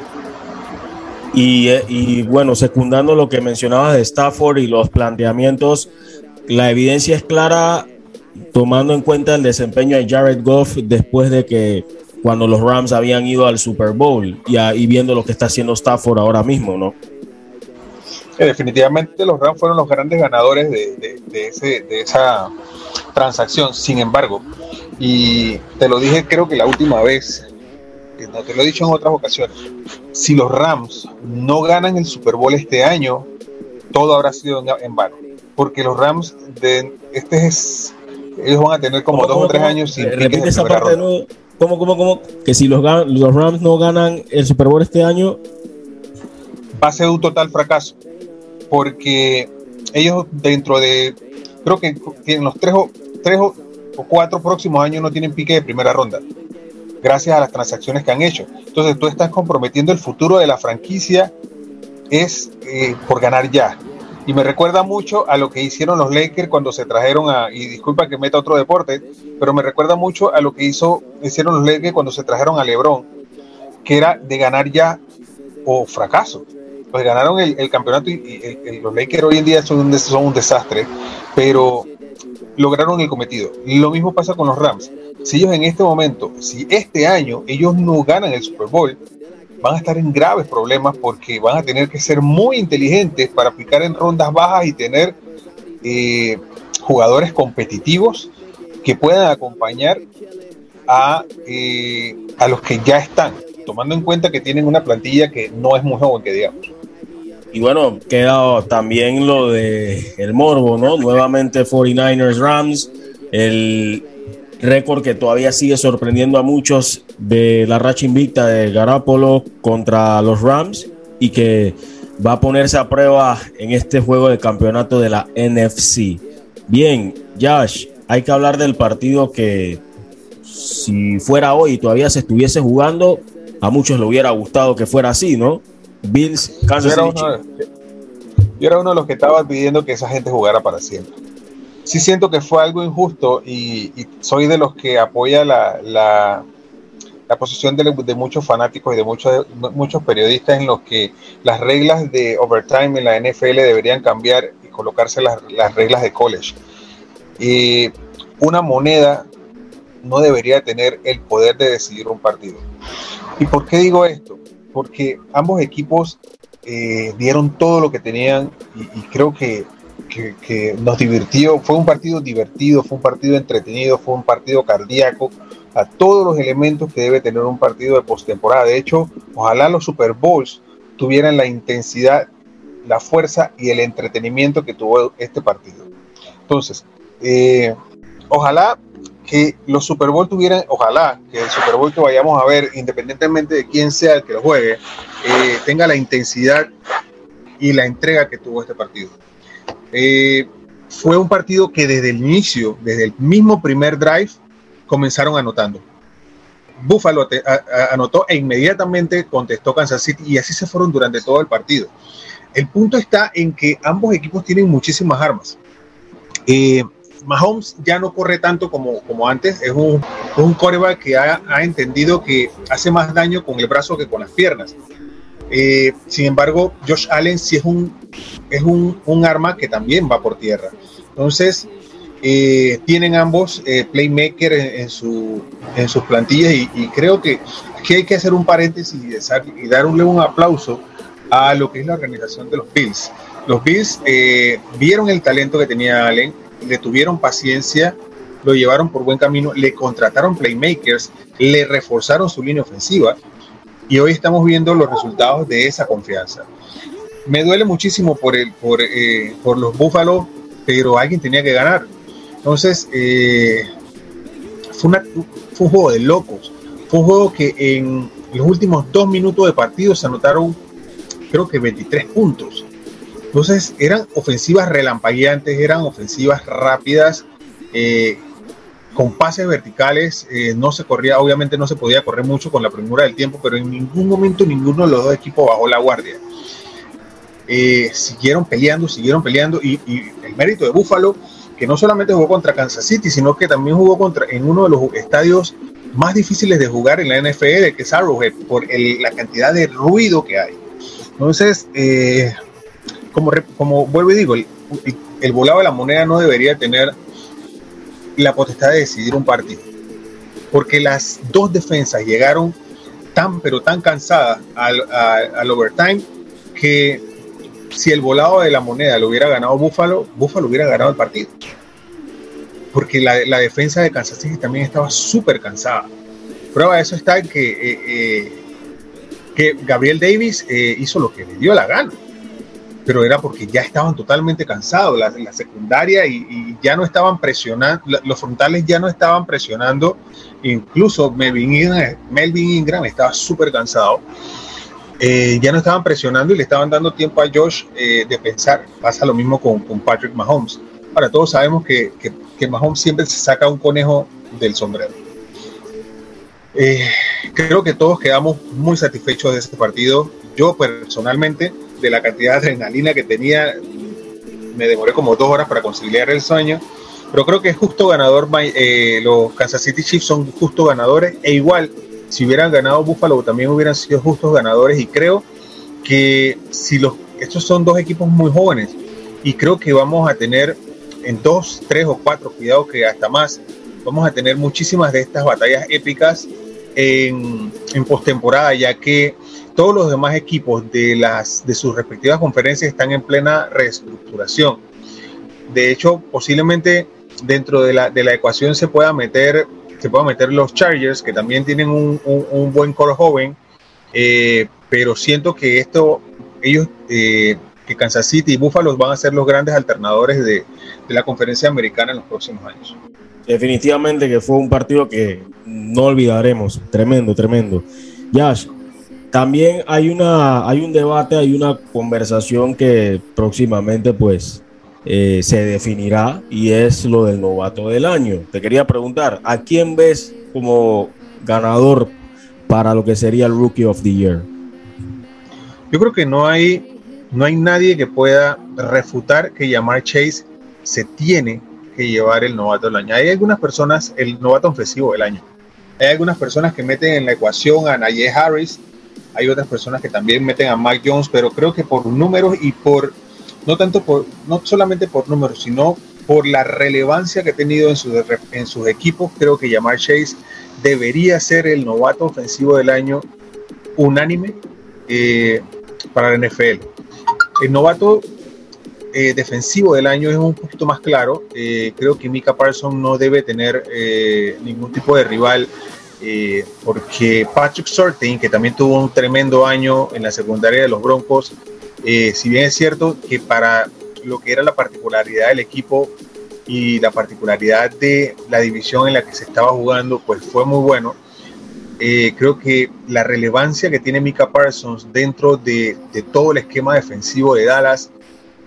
Eh, y, bueno, secundando lo que mencionabas de Stafford y los planteamientos, la evidencia es clara tomando en cuenta el desempeño de Jared Goff después de que cuando los Rams habían ido al Super Bowl y, viendo lo que está haciendo Stafford ahora mismo, ¿no? definitivamente los Rams fueron los grandes ganadores de, de esa transacción. Sin embargo, y te lo dije creo que la última vez, no te lo he dicho en otras ocasiones, si los Rams no ganan el Super Bowl este año, todo habrá sido en, vano. Porque los Rams, de, este es, ellos van a tener como dos o tres años sin Repite esa. ¿Cómo, cómo, cómo? Que si los, los Rams no ganan el Super Bowl este año, va a ser un total fracaso. Porque ellos dentro de, creo que en los tres o, tres o cuatro próximos años no tienen pique de primera ronda gracias a las transacciones que han hecho. Entonces tú estás comprometiendo el futuro de la franquicia es eh, por ganar ya. Y me recuerda mucho a lo que hicieron los Lakers cuando se trajeron a, y disculpa que meta otro deporte, pero me recuerda mucho a lo que hizo, hicieron los Lakers cuando se trajeron a LeBron, que era de ganar ya o fracaso. Pues ganaron el, campeonato y, los Lakers hoy en día son un, son un desastre, pero lograron el cometido. Lo mismo pasa con los Rams si ellos en este momento, si este año ellos no ganan el Super Bowl, van a estar en graves problemas porque van a tener que ser muy inteligentes para aplicar en rondas bajas y tener eh, jugadores competitivos que puedan acompañar a, eh, a los que ya están, tomando en cuenta que tienen una plantilla que no es muy joven, que digamos. Y bueno, queda también lo de el morbo, ¿no? Nuevamente 49ers Rams, el récord que todavía sigue sorprendiendo a muchos de la racha invicta de Garapolo contra los Rams y que va a ponerse a prueba en este juego de campeonato de la NFC. Bien, Josh, hay que hablar del partido que si fuera hoy y todavía se estuviese jugando, a muchos le hubiera gustado que fuera así, ¿no? Bills, Kansas City. yo era uno de los que estaba pidiendo que esa gente jugara para siempre. Sí siento que fue algo injusto y, soy de los que apoya la, la, posición de, muchos fanáticos y de muchos, muchos periodistas en los que las reglas de overtime en la NFL deberían cambiar y colocarse las, las reglas de college. Y una moneda no debería tener el poder de decidir un partido. ¿Y por qué digo esto? Porque ambos equipos eh, dieron todo lo que tenían y creo que, que, nos divirtió. Fue un partido divertido, fue un partido entretenido, fue un partido cardíaco a todos los elementos que debe tener un partido de postemporada. De hecho, ojalá los Super Bowls tuvieran la intensidad, la fuerza y el entretenimiento que tuvo este partido. Entonces, eh, ojalá que los Super Bowl tuvieran, ojalá que el Super Bowl que vayamos a ver, independientemente de quién sea el que lo juegue, eh, tenga la intensidad y la entrega que tuvo este partido. Eh, fue un partido que desde el inicio, desde el mismo primer drive, comenzaron anotando. Buffalo te, a, a, anotó e inmediatamente contestó Kansas City y así se fueron durante todo el partido. El punto está en que ambos equipos tienen muchísimas armas. Eh, Mahomes ya no corre tanto como, como antes, es un, un coreback que ha, ha, entendido que hace más daño con el brazo que con las piernas. Eh, sin embargo, Josh Allen sí es un, es un, un arma que también va por tierra. Entonces, eh, tienen ambos eh, playmaker en, en, su, en, sus plantillas y, y, creo que aquí hay que hacer un paréntesis y, y darle un aplauso a lo que es la organización de los Bills. Los Bills eh, vieron el talento que tenía Allen, le tuvieron paciencia, lo llevaron por buen camino, le contrataron playmakers, le reforzaron su línea ofensiva y hoy estamos viendo los resultados de esa confianza. Me duele muchísimo por, el, por, eh, por los Búfalos, pero alguien tenía que ganar. Entonces, eh, fue, un juego de locos. Fue un juego que en los últimos dos minutos de partido se anotaron, creo que 23 puntos. Entonces, eran ofensivas relampagueantes, eran ofensivas rápidas, eh, con pases verticales. Eh, no se corría, obviamente no se podía correr mucho con la premura del tiempo, pero en ningún momento ninguno de los dos equipos bajó la guardia. Eh, siguieron peleando, siguieron peleando y, el mérito de Búfalo que no solamente jugó contra Kansas City, sino que también jugó contra, en uno de los estadios más difíciles de jugar en la NFL, que es Arrowhead, por el, la cantidad de ruido que hay. Entonces, eh, como, como vuelvo y digo, el, volado de la moneda no debería tener la potestad de decidir un partido, porque las dos defensas llegaron tan, pero tan cansadas al, overtime que si el volado de la moneda lo hubiera ganado Búfalo, Búfalo hubiera ganado el partido. Porque la, defensa de Kansas City también estaba súper cansada. Prueba de eso está que, eh, eh, que Gabriel Davis eh, hizo lo que le dio la gana. Pero era porque ya estaban totalmente cansados, la, la secundaria, y, y, ya no estaban presionando, los frontales ya no estaban presionando. Incluso Melvin Ingram, Melvin Ingram estaba súper cansado. Eh, ya no estaban presionando y le estaban dando tiempo a Josh eh, de pensar. Pasa lo mismo con, con, Patrick Mahomes. Ahora, todos sabemos que, que, que, Mahomes siempre se saca un conejo del sombrero. Eh, creo que todos quedamos muy satisfechos de este partido. Yo personalmente, de la cantidad de adrenalina que tenía, me demoré como dos horas para conciliar el sueño. Pero creo que es justo ganador. eh, los Kansas City Chiefs son justo ganadores e igual si hubieran ganado Buffalo también hubieran sido justos ganadores y creo que si los estos son dos equipos muy jóvenes y creo que vamos a tener en dos, tres o cuatro, cuidado que hasta más, vamos a tener muchísimas de estas batallas épicas en, en postemporada, ya que todos los demás equipos de las de sus respectivas conferencias están en plena reestructuración. De hecho, posiblemente dentro de la, de la ecuación se pueda meter se puedan meter los Chargers, que también tienen un, un, buen core joven, eh, pero siento que esto, ellos, eh, que Kansas City y Buffalo van a ser los grandes alternadores de, de, la conferencia americana en los próximos años. Definitivamente que fue un partido que no olvidaremos, tremendo, tremendo. Yash, también hay, una, hay un debate, hay una conversación que próximamente pues eh, se definirá y es lo del novato del año. Te quería preguntar, ¿a quién ves como ganador para lo que sería el Rookie of the Year? Yo creo que no hay, no hay nadie que pueda refutar que Yamar Chase se tiene que llevar el novato del año. Hay algunas personas, el novato ofensivo del año. Hay algunas personas que meten en la ecuación a Najee Harris, hay otras personas que también meten a Mike Jones, pero creo que por números y por no tanto por, no solamente por números, sino por la relevancia que ha tenido en, sus, en sus equipos, creo que Jamar Chase debería ser el novato ofensivo del año unánime eh, para la NFL. El novato eh, defensivo del año es un poquito más claro. Eh, creo que Mika Parsons no debe tener ningún tipo de rival porque Patrick Sorting, que también tuvo un tremendo año en la secundaria de los Broncos, eh, si bien es cierto que para lo que era la particularidad del equipo y la particularidad de la división en la que se estaba jugando, pues fue muy bueno. Eh, creo que la relevancia que tiene Mika Parsons dentro de, todo el esquema defensivo de Dallas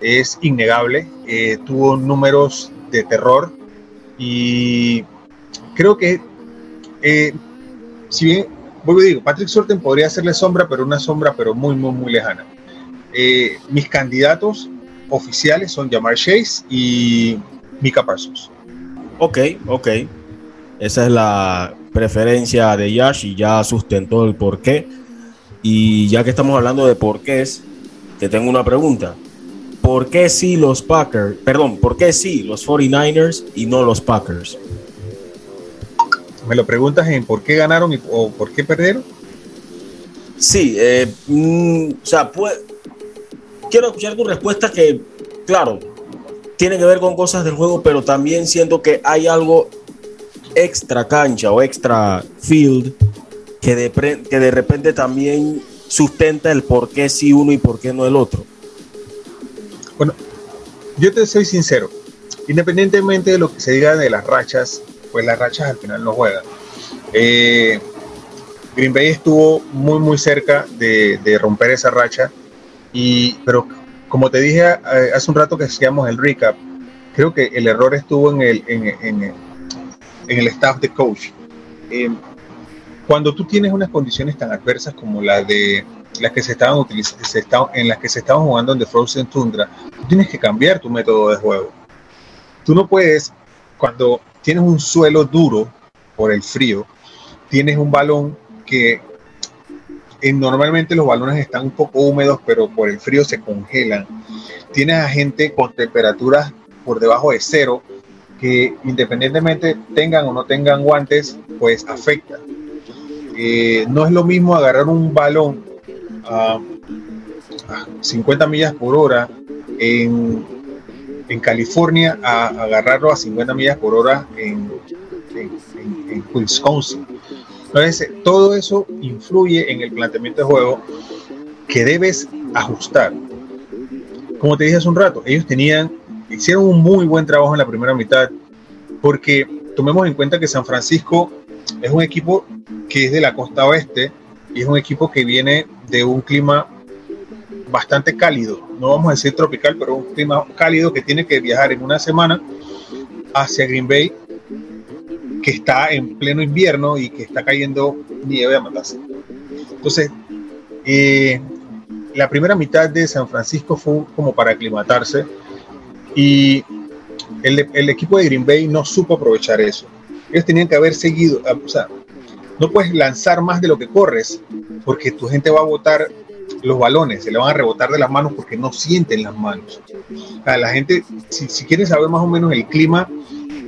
es innegable. Eh, tuvo números de terror y creo que, si bien, vuelvo a digo, Patrick Sorten podría hacerle sombra, pero una sombra, pero muy, muy, muy lejana. Eh, mis candidatos oficiales son Jamar Chase y Mika Parsons. Ok, ok. Esa es la preferencia de Yash y ya sustentó el porqué. Y ya que estamos hablando de porqués, te tengo una pregunta. ¿Por qué sí los Packers, perdón, por qué sí los 49ers y no los Packers? ¿Me lo preguntas en por qué ganaron o por qué perdieron? Sí, eh, mm, o sea, pues, quiero escuchar tu respuesta que, claro, tiene que ver con cosas del juego, pero también siento que hay algo extra cancha o extra field que de, que de repente también sustenta el por qué sí uno y por qué no el otro. Bueno, yo te soy sincero, independientemente de lo que se diga de las rachas, pues las rachas al final no juegan. Eh, Green Bay estuvo muy muy cerca de, romper esa racha y, pero como te dije eh, hace un rato que hacíamos el recap, creo que el error estuvo en el, en el staff de coach. Eh, cuando tú tienes unas condiciones tan adversas como las de las que se estaban utilizando, en las que se estaban jugando en The Frozen Tundra, tú tienes que cambiar tu método de juego. Tú no puedes, cuando tienes un suelo duro por el frío, tienes un balón que normalmente los balones están un poco húmedos, pero por el frío se congelan. Tienes a gente con temperaturas por debajo de cero que independientemente tengan o no tengan guantes, pues afecta. Eh, no es lo mismo agarrar un balón a, 50 millas por hora en, en California a, agarrarlo a 50 millas por hora en, en Wisconsin entonces, todo eso influye en el planteamiento de juego que debes ajustar. Como te dije hace un rato, ellos tenían, hicieron un muy buen trabajo en la primera mitad, porque tomemos en cuenta que San Francisco es un equipo que es de la costa oeste y es un equipo que viene de un clima bastante cálido, no vamos a decir tropical, pero un clima cálido que tiene que viajar en una semana hacia Green Bay que está en pleno invierno y que está cayendo nieve a matarse. Entonces, eh, la primera mitad de San Francisco fue como para aclimatarse y el, el, equipo de Green Bay no supo aprovechar eso. Ellos tenían que haber seguido, o sea, no puedes lanzar más de lo que corres porque tu gente va a botar los balones, se le van a rebotar de las manos porque no sienten las manos. la gente, si, si quieren saber más o menos el clima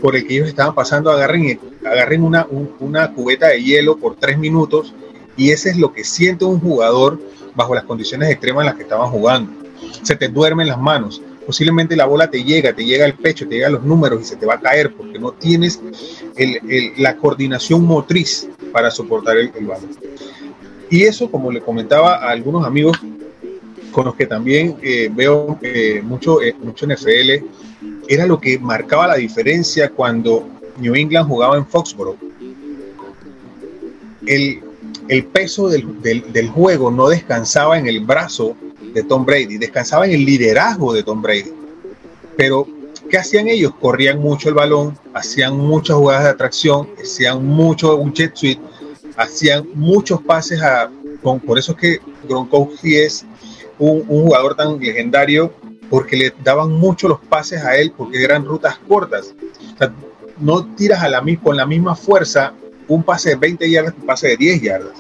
por el que ellos estaban pasando, agarren, agarren una, una cubeta de hielo por tres minutos y ese es lo que siente un jugador bajo las condiciones extremas en las que estaban jugando. Se te duermen las manos, posiblemente la bola te llega, te llega al pecho, te llega a los números y se te va a caer porque no tienes la coordinación motriz para soportar el, balón. Y eso, como le comentaba a algunos amigos con los que también eh, veo eh, mucho, eh, mucho NFL, era lo que marcaba la diferencia cuando New England jugaba en Foxborough. El, el peso del, del, juego no descansaba en el brazo de Tom Brady, descansaba en el liderazgo de Tom Brady. Pero, ¿qué hacían ellos? Corrían mucho el balón, hacían muchas jugadas de atracción, hacían mucho un jet suite, hacían muchos pases a... por eso es que Gronkowski es un, jugador tan legendario porque le daban mucho los pases a él porque eran rutas cortas. no tiras a la, con la misma fuerza un pase de 20 yardas que un pase de 10 yardas.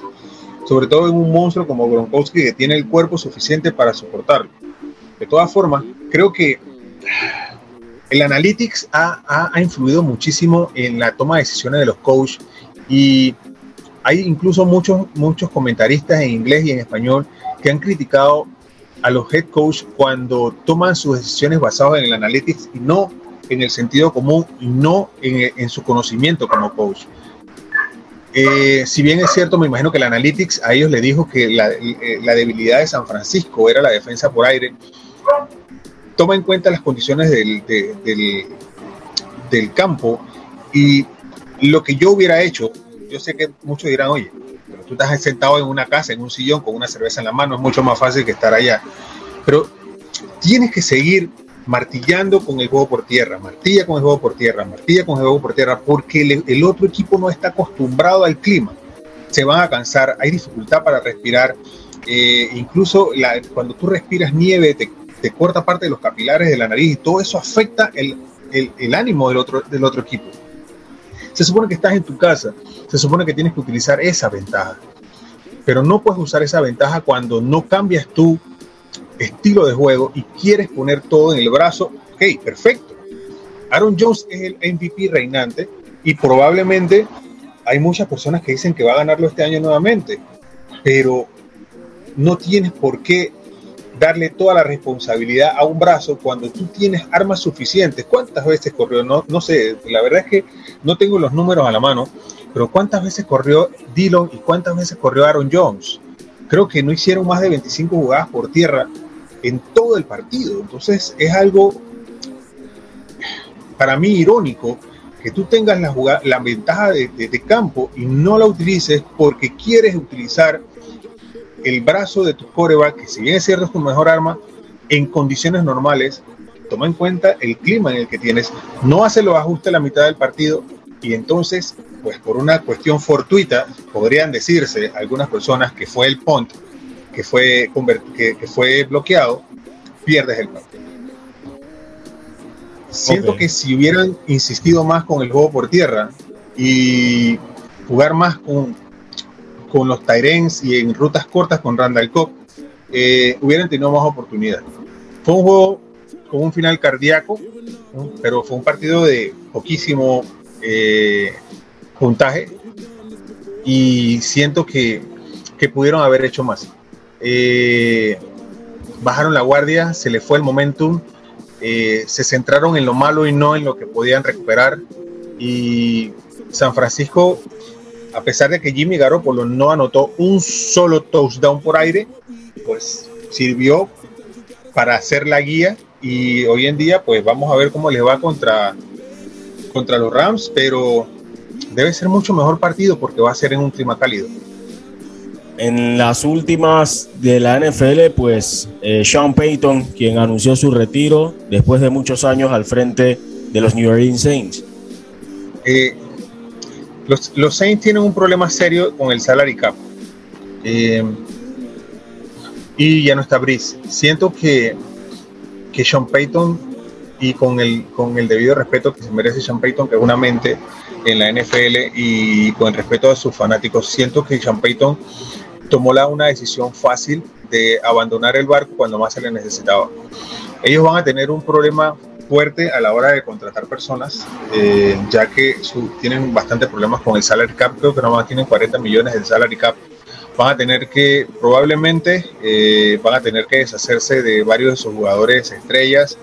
Sobre todo en un monstruo como Gronkowski que tiene el cuerpo suficiente para soportarlo. De todas formas, creo que el analytics ha, influido muchísimo en la toma de decisiones de los coaches y hay incluso muchos, muchos comentaristas en inglés y en español que han criticado a los head coach cuando toman sus decisiones basadas en el analytics y no en el sentido común y no en, en su conocimiento como coach. Eh, si bien es cierto, me imagino que el Analytics a ellos le dijo que la, eh, la, debilidad de San Francisco era la defensa por aire, toma en cuenta las condiciones del, del, del campo y lo que yo hubiera hecho, yo sé que muchos dirán, oye, pero tú estás sentado en una casa, en un sillón, con una cerveza en la mano, es mucho más fácil que estar allá. Pero tienes que seguir martillando con el juego por tierra, martilla con el juego por tierra, martilla con el juego por tierra, porque el, otro equipo no está acostumbrado al clima. Se van a cansar, hay dificultad para respirar. Eh, incluso cuando tú respiras nieve, te, corta parte de los capilares de la nariz y todo eso afecta el, el ánimo del otro, del otro equipo. Se supone que estás en tu casa, se supone que tienes que utilizar esa ventaja, pero no puedes usar esa ventaja cuando no cambias tú estilo de juego y quieres poner todo en el brazo, ok, perfecto. Aaron Jones es el MVP reinante y probablemente hay muchas personas que dicen que va a ganarlo este año nuevamente, pero no tienes por qué darle toda la responsabilidad a un brazo cuando tú tienes armas suficientes. ¿Cuántas veces corrió? No, no sé, la verdad es que no tengo los números a la mano, pero ¿cuántas veces corrió Dillon y cuántas veces corrió Aaron Jones? Creo que no hicieron más de 25 jugadas por tierra en todo el partido. Entonces es algo para mí irónico que tú tengas la, la ventaja de, campo y no la utilices porque quieres utilizar el brazo de tu coreback, que si bien es cierto es tu mejor arma, en condiciones normales, toma en cuenta el clima en el que tienes, no hace los ajustes a la mitad del partido y entonces, pues por una cuestión fortuita, podrían decirse algunas personas que fue el punt que fue, que, fue bloqueado, pierdes el partido. Siento que si hubieran insistido más con el juego por tierra y jugar más con, con los Tyrens y en rutas cortas con Randall Cobb, eh, hubieran tenido más oportunidades. Fue un juego con un final cardíaco, pero fue un partido de poquísimo eh, puntaje y siento que, que pudieron haber hecho más. Eh, bajaron la guardia, se le fue el momentum, eh, se centraron en lo malo y no en lo que podían recuperar. Y San Francisco, a pesar de que Jimmy Garoppolo no anotó un solo touchdown por aire, pues sirvió para hacer la guía y hoy en día pues vamos a ver cómo les va contra, contra los Rams, pero debe ser mucho mejor partido porque va a ser en un clima cálido en las últimas de la NFL, pues eh, Sean Payton, quien anunció su retiro después de muchos años al frente de los New Orleans Saints. Eh, los, Saints tienen un problema serio con el salary cap. Eh, y ya no está Brice. Siento que, que Sean Payton, y con el, con el debido respeto que se merece Sean Payton, que una mente en la NFL, y con el respeto a sus fanáticos, siento que Sean Payton tomó la, una decisión fácil de abandonar el barco cuando más se le necesitaba. Ellos van a tener un problema fuerte a la hora de contratar personas, eh, ya que tienen bastantes problemas con el salary cap, creo que nomás tienen 40 millones de salary cap. Van a tener que, probablemente, eh, van a tener que deshacerse de varios de sus jugadores estrellas.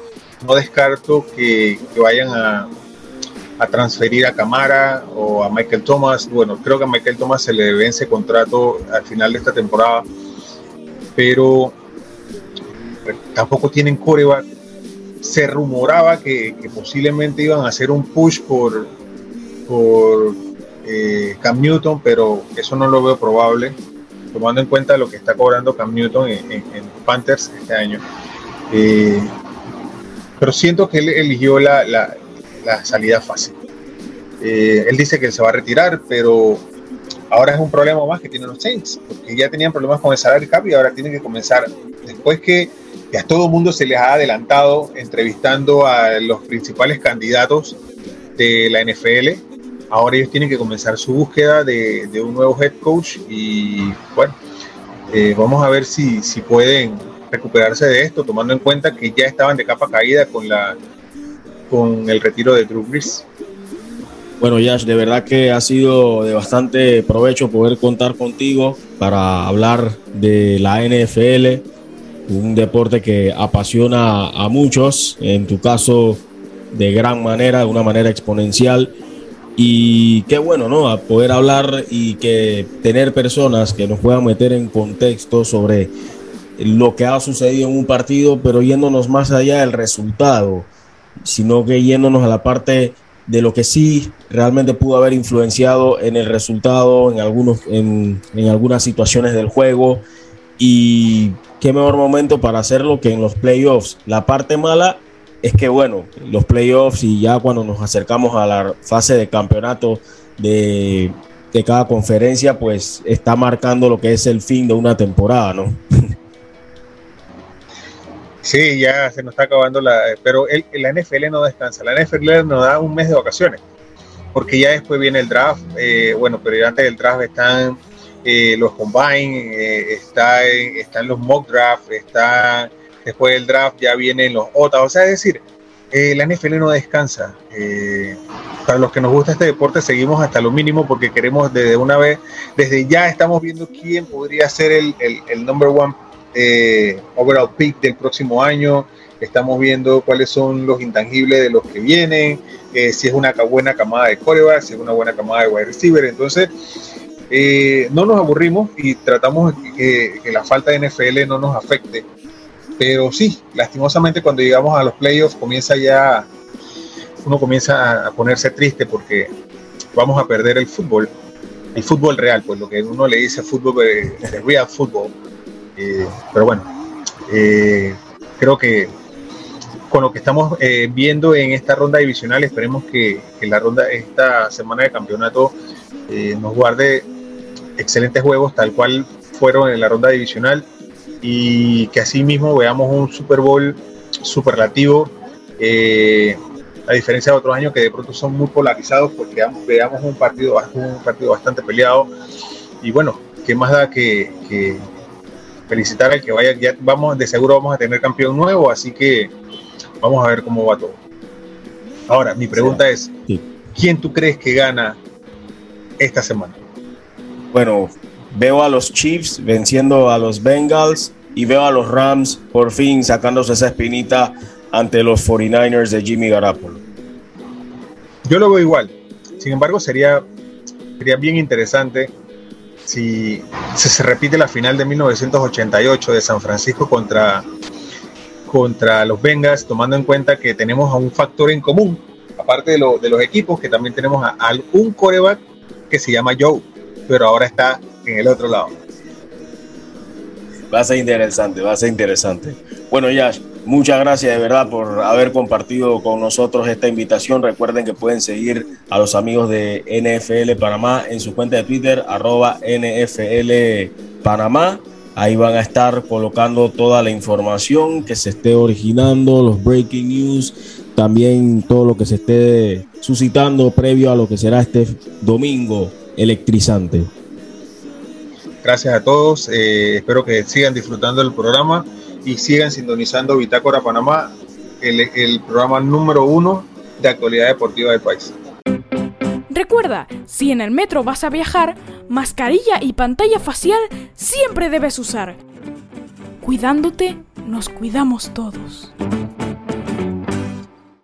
No descarto que vayan a, a transferir a Camara o a Michael Thomas. Bueno, creo que a Michael Thomas se le vence contrato al final de esta temporada, pero tampoco tienen coreback. Se rumoraba que, posiblemente iban a hacer un push por, eh, Cam Newton, pero eso no lo veo probable, tomando en cuenta lo que está cobrando Cam Newton en, Panthers este año. Eh, pero siento que él eligió la salida fácil. Eh, él dice que se va a retirar, pero ahora es un problema más que tienen los Saints, porque ya tenían problemas con el salario cap y ahora tienen que comenzar, después que a todo mundo se les ha adelantado entrevistando a los principales candidatos de la NFL, ahora ellos tienen que comenzar su búsqueda de, de un nuevo head coach y bueno, eh, vamos a ver si, si pueden recuperarse de esto, tomando en cuenta que ya estaban de capa caída con, la, con el retiro de Drew Brees. Bueno, Yash, de verdad que ha sido de bastante provecho poder contar contigo para hablar de la NFL, un deporte que apasiona a muchos, en tu caso de gran manera, de una manera exponencial. Y qué bueno, ¿no? A poder hablar y que tener personas que nos puedan meter en contexto sobre lo que ha sucedido en un partido, pero yéndonos más allá del resultado, sino que yéndonos a la parte de lo que sí realmente pudo haber influenciado en el resultado, en, algunos, en, en algunas situaciones del juego. Y qué mejor momento para hacerlo que en los playoffs. La parte mala es que, bueno, los playoffs y ya cuando nos acercamos a la fase de campeonato de, de cada conferencia, pues está marcando lo que es el fin de una temporada, ¿no? [LAUGHS] Sí, ya se nos está acabando la. Pero el, la NFL no descansa. La NFL nos da un mes de vacaciones. Porque ya después viene el draft. Eh, bueno, pero antes del draft están eh, los combine, eh, está, están los mock draft, está después del draft ya vienen los OTA. O sea, es decir, eh, la NFL no descansa. Eh, para los que nos gusta este deporte, seguimos hasta lo mínimo porque queremos desde una vez, desde ya estamos viendo quién podría ser el, el, el number one eh, overall pick del próximo año. Estamos viendo cuáles son los intangibles de los que vienen, eh, si es una buena camada de coreback, si es una buena camada de wide receiver. Entonces, eh, no nos aburrimos y tratamos que, que, la falta de NFL no nos afecte. Pero sí, lastimosamente cuando llegamos a los playoffs comienza ya, uno comienza a ponerse triste porque vamos a perder el fútbol, el fútbol real, pues lo que uno le dice fútbol, de, de real fútbol. Eh, pero bueno, eh, creo que con lo que estamos eh, viendo en esta ronda divisional, esperemos que, que la ronda, esta semana de campeonato eh, nos guarde excelentes juegos, tal cual fueron en la ronda divisional, y que así mismo veamos un Super Bowl superlativo, eh, a diferencia de otros años que de pronto son muy polarizados, porque veamos un partido, un partido bastante peleado, y bueno, ¿qué más da que, que felicitar al que vaya, ya vamos, de seguro vamos a tener campeón nuevo, así que vamos a ver cómo va todo. Ahora, mi pregunta es. ¿quién tú crees que gana esta semana? Bueno, veo a los Chiefs venciendo a los Bengals y veo a los Rams por fin sacándose esa espinita ante los 49ers de Jimmy Garoppolo. Yo lo veo igual. Sin embargo, sería, sería bien interesante si, si se repite la final de 1988 de San Francisco contra, contra los Bengals, tomando en cuenta que tenemos a un factor en común, aparte de, lo, de los equipos, que también tenemos a, a un coreback que se llama Joe, pero ahora está en el otro lado. Va a ser interesante, va a ser interesante. Bueno, Yash, muchas gracias de verdad por haber compartido con nosotros esta invitación. Recuerden que pueden seguir a los amigos de NFL Panamá en su cuenta de Twitter, arroba NFL Panamá. Ahí van a estar colocando toda la información que se esté originando, los breaking news, también todo lo que se esté suscitando previo a lo que será este domingo electrizante. Gracias a todos, eh, espero que sigan disfrutando del programa y sigan sintonizando Bitácora Panamá, el, el programa número uno de actualidad deportiva del país. Recuerda, si en el metro vas a viajar, mascarilla y pantalla facial siempre debes usar. Cuidándote, nos cuidamos todos.